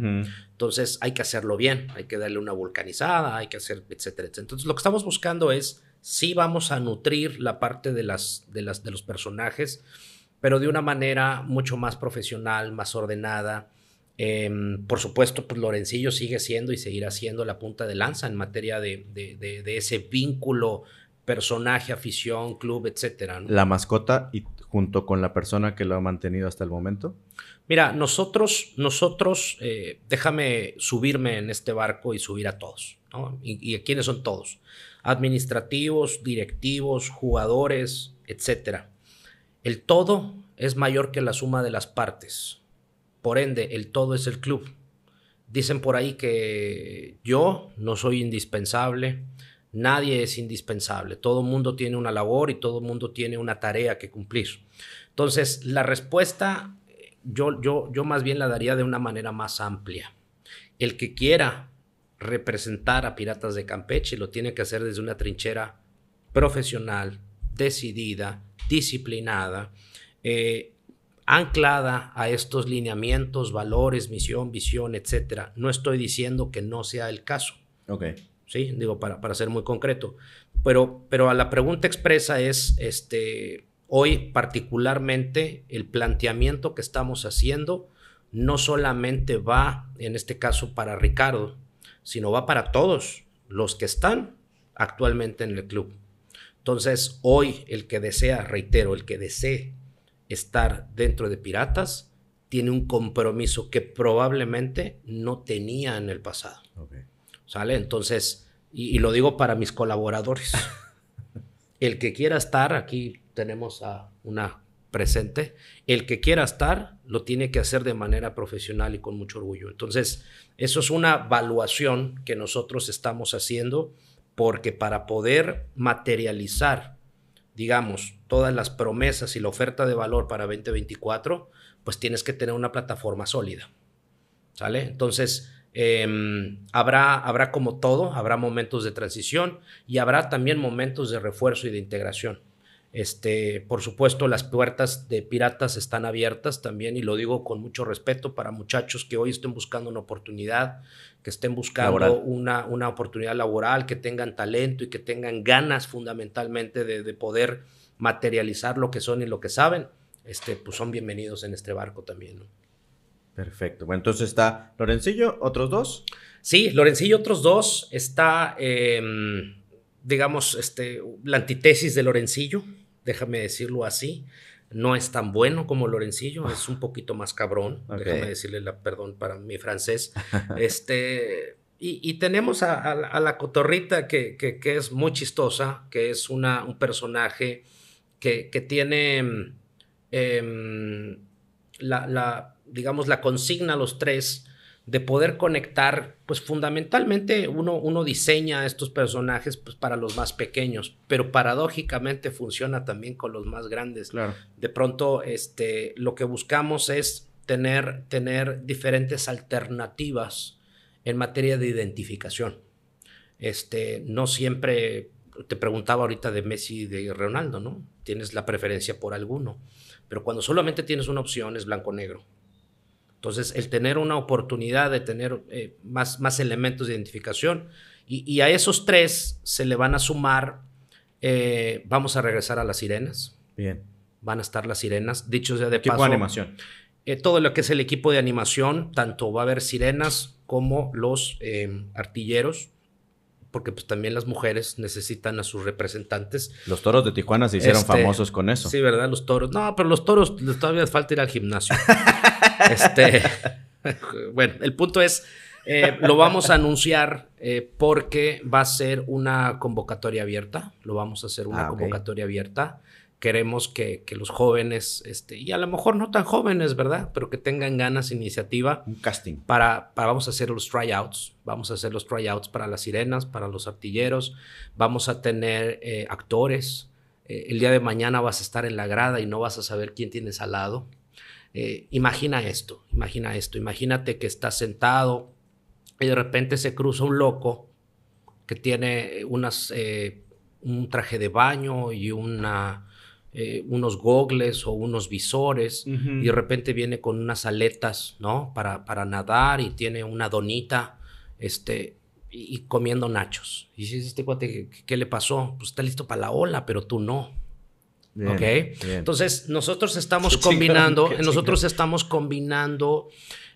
Entonces hay que hacerlo bien, hay que darle una vulcanizada, hay que hacer, etcétera, etcétera. Entonces lo que estamos buscando es, sí vamos a nutrir la parte de, las, de, las, de los personajes, pero de una manera mucho más profesional, más ordenada. Em, por supuesto, pues Lorencillo sigue siendo y seguirá siendo la punta de lanza en materia de, de, ese vínculo personaje, afición, club, etcétera. La mascota y junto con la persona que lo ha mantenido hasta el momento? Mira, nosotros, nosotros, eh, déjame subirme en este barco y subir a todos. ¿no? ¿Y, ¿Y quiénes son todos? Administrativos, directivos, jugadores, etcétera. El todo es mayor que la suma de las partes. Por ende, el todo es el club. Dicen por ahí que yo no soy indispensable, Nadie es indispensable. Todo mundo tiene una labor y todo mundo tiene una tarea que cumplir. Entonces, la respuesta yo, yo, yo más bien la daría de una manera más amplia. El que quiera representar a Piratas de Campeche lo tiene que hacer desde una trinchera profesional, decidida, disciplinada, eh, anclada a estos lineamientos, valores, misión, visión, etc. No estoy diciendo que no sea el caso. Okay. ¿sí? Digo, para, para ser muy concreto. Pero, pero a la pregunta expresa es, este, hoy particularmente, el planteamiento que estamos haciendo no solamente va, en este caso, para Ricardo, sino va para todos los que están actualmente en el club. Entonces, hoy el que desea, reitero, el que desee estar dentro de Piratas, tiene un compromiso que probablemente no tenía en el pasado. ¿Sale? Entonces, y, y, lo digo para mis colaboradores. el que quiera estar, aquí tenemos a una presente, el que quiera estar lo tiene que hacer de manera profesional y con mucho orgullo. Entonces, eso es una evaluación que nosotros estamos haciendo porque para poder materializar, digamos, todas las promesas y la oferta de valor para 2024, pues tienes que tener una plataforma sólida. ¿Sale? Entonces, em, habrá, habrá como todo, habrá momentos de transición y habrá también momentos de refuerzo y de integración. Este, por supuesto, las puertas de piratas están abiertas también, y lo digo con mucho respeto para muchachos que hoy estén buscando una oportunidad, que estén buscando una, una, oportunidad laboral, que tengan talento y que tengan ganas fundamentalmente de, poder materializar lo que son y lo que saben, este, pues son bienvenidos en este barco también. Perfecto. Bueno, entonces está Lorencillo, otros dos. Sí, Lorencillo, otros dos. Está, em, digamos, este, la antítesis de Lorencillo déjame decirlo así. No es tan bueno como Lorencillo, es un poquito más cabrón, déjame decirle la perdón para mi francés. este, y, tenemos a, la cotorrita que, que, es muy chistosa, que es una, un personaje que, que tiene em, la, la, digamos, la consigna a los tres de poder conectar, pues fundamentalmente uno, uno diseña estos personajes pues, para los más pequeños, pero paradójicamente funciona también con los más grandes. Claro. De pronto, este, lo que buscamos es tener, tener diferentes alternativas en materia de identificación. Este, no siempre, te preguntaba ahorita de Messi y de Ronaldo, ¿no? Tienes la preferencia por alguno, pero cuando solamente tienes una opción es blanco-negro entonces, el tener una oportunidad de tener eh, más, más elementos de identificación y, a esos tres se le van a sumar, eh, vamos a regresar a las sirenas. Bien. Van a estar las sirenas, dicho sea de equipo paso. de animación. Eh, todo lo que es el equipo de animación, tanto va a haber sirenas como los artilleros porque pues también las mujeres necesitan a sus representantes. Los toros de Tijuana se hicieron este, famosos con eso. Sí, ¿verdad? Los toros. No, pero los toros todavía falta ir al gimnasio. este, bueno, el punto es, eh, lo vamos a anunciar eh, porque va a ser una convocatoria abierta. Lo vamos a hacer una ah, convocatoria abierta queremos que, los jóvenes, este, y a lo mejor no tan jóvenes, ¿verdad? Pero que tengan ganas, iniciativa. Un casting. Para, para vamos a hacer los tryouts. Vamos a hacer los tryouts para las sirenas, para los artilleros. Vamos a tener eh, actores. El día de mañana vas a estar en la grada y no vas a saber quién tienes al lado. Eh, imagina esto, imagina esto. Imagínate que estás sentado y de repente se cruza un loco que tiene unas, un traje de baño y una eh, unos gogles o unos visores y de repente viene con unas aletas, ¿no? Para, para nadar y tiene una donita, este, y, comiendo nachos. Y dices, este cuate, ¿qué, le pasó? Pues está listo para la ola, pero tú no. ¿Ok? Entonces, nosotros estamos combinando, nosotros estamos combinando,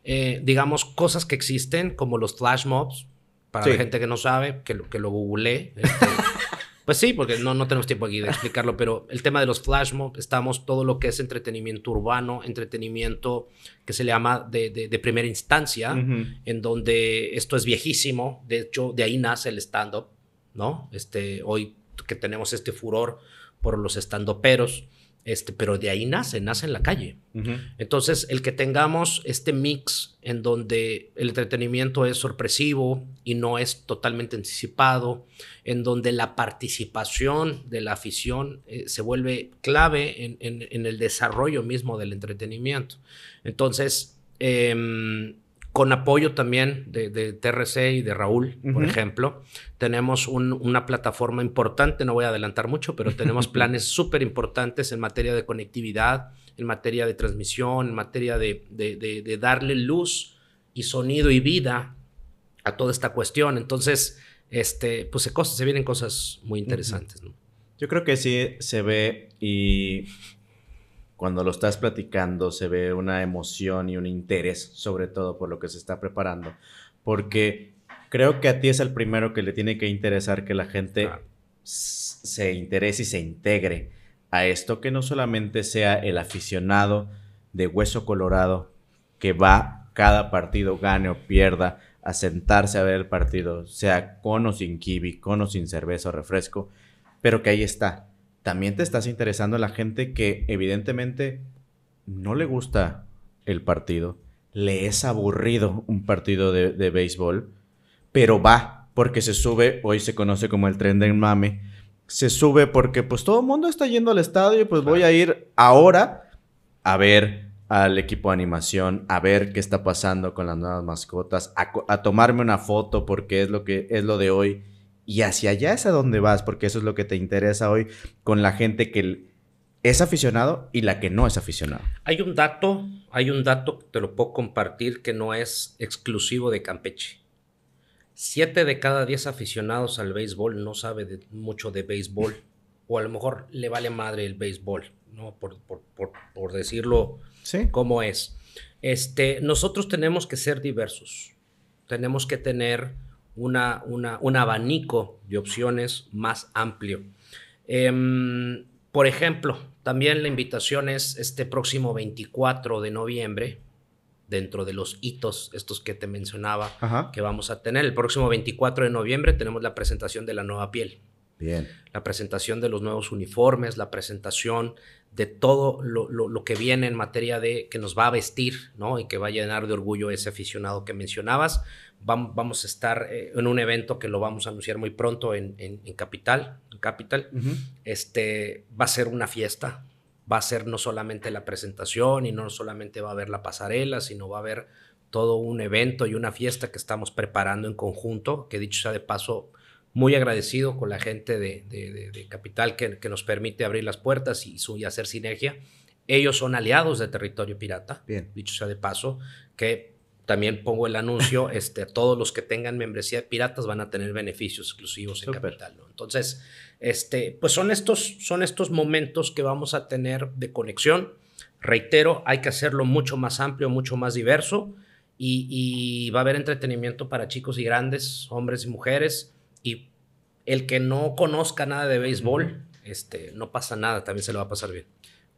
eh, digamos, cosas que existen, como los flash mobs, para la gente que no sabe, que, que lo googleé. Este, Pues sí, porque no, no tenemos tiempo aquí de explicarlo, pero el tema de los flash mobs, estamos todo lo que es entretenimiento urbano, entretenimiento que se le llama de, de, primera instancia, en donde esto es viejísimo, de hecho de ahí nace el stand-up, ¿no? Este, hoy que tenemos este furor por los stand-uperos, este, pero de ahí nace, nace en la calle. Entonces, el que tengamos este mix en donde el entretenimiento es sorpresivo y no es totalmente anticipado, en donde la participación de la afición eh, se vuelve clave en, en, el desarrollo mismo del entretenimiento. Entonces, eh, con apoyo también de, TRC y de Raúl, por ejemplo. Tenemos una plataforma importante, no voy a adelantar mucho, pero tenemos planes súper importantes en materia de conectividad, en materia de transmisión, en materia de, darle luz y sonido y vida a toda esta cuestión. Entonces, este, pues se, se vienen cosas muy interesantes. Yo creo que sí se ve y cuando lo estás platicando se ve una emoción y un interés, sobre todo por lo que se está preparando, porque creo que a ti es el primero que le tiene que interesar que la gente se interese y se integre a esto, que no solamente sea el aficionado de hueso colorado que va cada partido, gane o pierda, a sentarse a ver el partido, sea con o sin kiwi, con o sin cerveza o refresco, pero que ahí está. También te estás interesando a la gente que evidentemente no le gusta el partido, le es aburrido un partido de, de béisbol, pero va porque se sube, hoy se conoce como el tren del mame, se sube porque pues todo el mundo está yendo al estadio y pues voy a ir ahora a ver al equipo de animación, a ver qué está pasando con las nuevas mascotas, a, tomarme una foto porque es lo que es lo de hoy y hacia allá es a donde vas porque eso es lo que te interesa hoy con la gente que es aficionado y la que no es aficionado. Hay un dato, hay un dato que te lo puedo compartir que no es exclusivo de Campeche. Siete de cada diez aficionados al béisbol no sabe mucho de béisbol o a lo mejor le vale madre el béisbol, ¿no? Por, por decirlo cómo es. Este, nosotros tenemos que ser diversos. Tenemos que tener una, un abanico de opciones más amplio. Em, por ejemplo, también la invitación es este próximo 24 de noviembre, dentro de los hitos, estos que te mencionaba, que vamos a tener. El próximo 24 de noviembre tenemos la presentación de la nueva piel. Bien. La presentación de los nuevos uniformes, la presentación de todo lo, que viene en materia de que nos va a vestir, ¿no? Y que va a llenar de orgullo ese aficionado que mencionabas. Vamos, a estar eh, en un evento que lo vamos a anunciar muy pronto en, Capital. En Capital. este, va a ser una fiesta. Va a ser no solamente la presentación y no solamente va a haber la pasarela, sino va a haber todo un evento y una fiesta que estamos preparando en conjunto, que dicho sea de paso, muy agradecido con la gente de, Capital que, nos permite abrir las puertas y, y, hacer sinergia. Ellos son aliados de Territorio Pirata, Bien. dicho sea de paso, que también pongo el anuncio, este, todos los que tengan membresía de Piratas van a tener beneficios exclusivos en Capital. Entonces, este, pues son estos, son estos momentos que vamos a tener de conexión. Reitero, hay que hacerlo mucho más amplio, mucho más diverso y, y va a haber entretenimiento para chicos y grandes, hombres y mujeres y el que no conozca nada de béisbol, este, no pasa nada, también se lo va a pasar bien.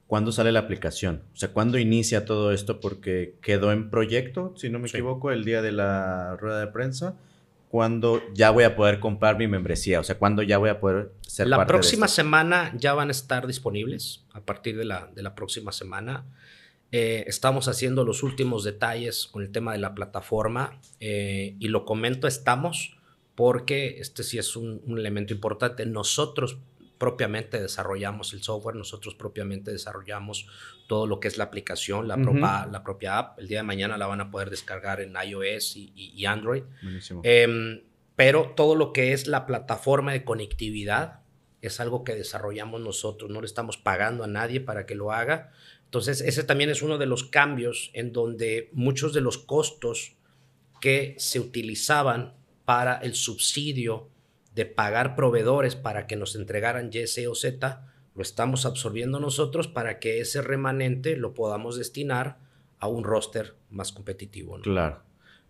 ¿Cuándo sale la aplicación? O sea, ¿cuándo inicia todo esto? Porque quedó en proyecto, si no me equivoco, el día de la rueda de prensa. ¿Cuándo ya voy a poder comprar mi membresía? O sea, ¿cuándo ya voy a poder ser la próxima semana ya van a estar disponibles. A partir de la, de la próxima semana. Eh, estamos haciendo los últimos detalles con el tema de la plataforma. Eh, y lo comento, estamos porque este sí es un, elemento importante. Nosotros propiamente desarrollamos el software, nosotros propiamente desarrollamos todo lo que es la aplicación, la, la propia app. El día de mañana la van a poder descargar en iOS y, Android. Em, pero todo lo que es la plataforma de conectividad es algo que desarrollamos nosotros, no le estamos pagando a nadie para que lo haga. Entonces, ese también es uno de los cambios en donde muchos de los costos que se utilizaban para el subsidio de pagar proveedores para que nos entregaran Y, C o Z, lo estamos absorbiendo nosotros para que ese remanente lo podamos destinar a un roster más competitivo. Claro.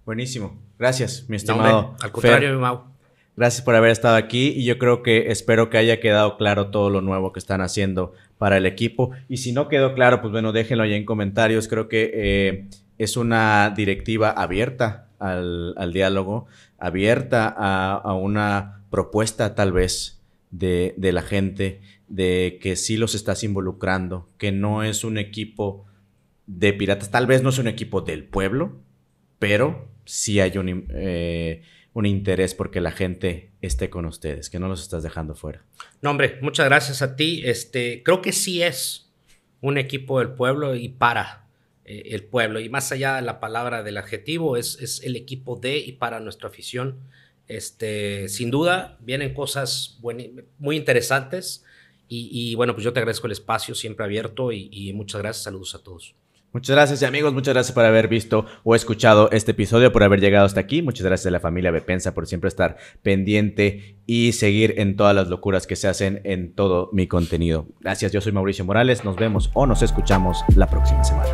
Buenísimo. Gracias, mi estimado. al contrario, mi Mau. Gracias por haber estado aquí y yo creo que espero que haya quedado claro todo lo nuevo que están haciendo para el equipo. Y si no quedó claro, pues bueno, déjenlo ahí en comentarios. Creo que eh, es una directiva abierta al, al diálogo abierta a, una propuesta tal vez de, la gente, de que sí los estás involucrando, que no es un equipo de piratas, tal vez no es un equipo del pueblo, pero sí hay un, eh, un interés porque la gente esté con ustedes, que no los estás dejando fuera. No, hombre, muchas gracias a ti. Este, creo que sí es un equipo del pueblo y para eh, el pueblo. Y más allá de la palabra del adjetivo, es, es el equipo de y para nuestra afición. Este, sin duda, vienen cosas muy interesantes. Y, bueno, pues yo te agradezco el espacio siempre abierto y, muchas gracias. Saludos a todos. Muchas gracias amigos, muchas gracias por haber visto o escuchado este episodio, por haber llegado hasta aquí. Muchas gracias a la familia Bepensa por siempre estar pendiente y seguir en todas las locuras que se hacen en todo mi contenido. Gracias, yo soy Mauricio Morales, nos vemos o nos escuchamos la próxima semana.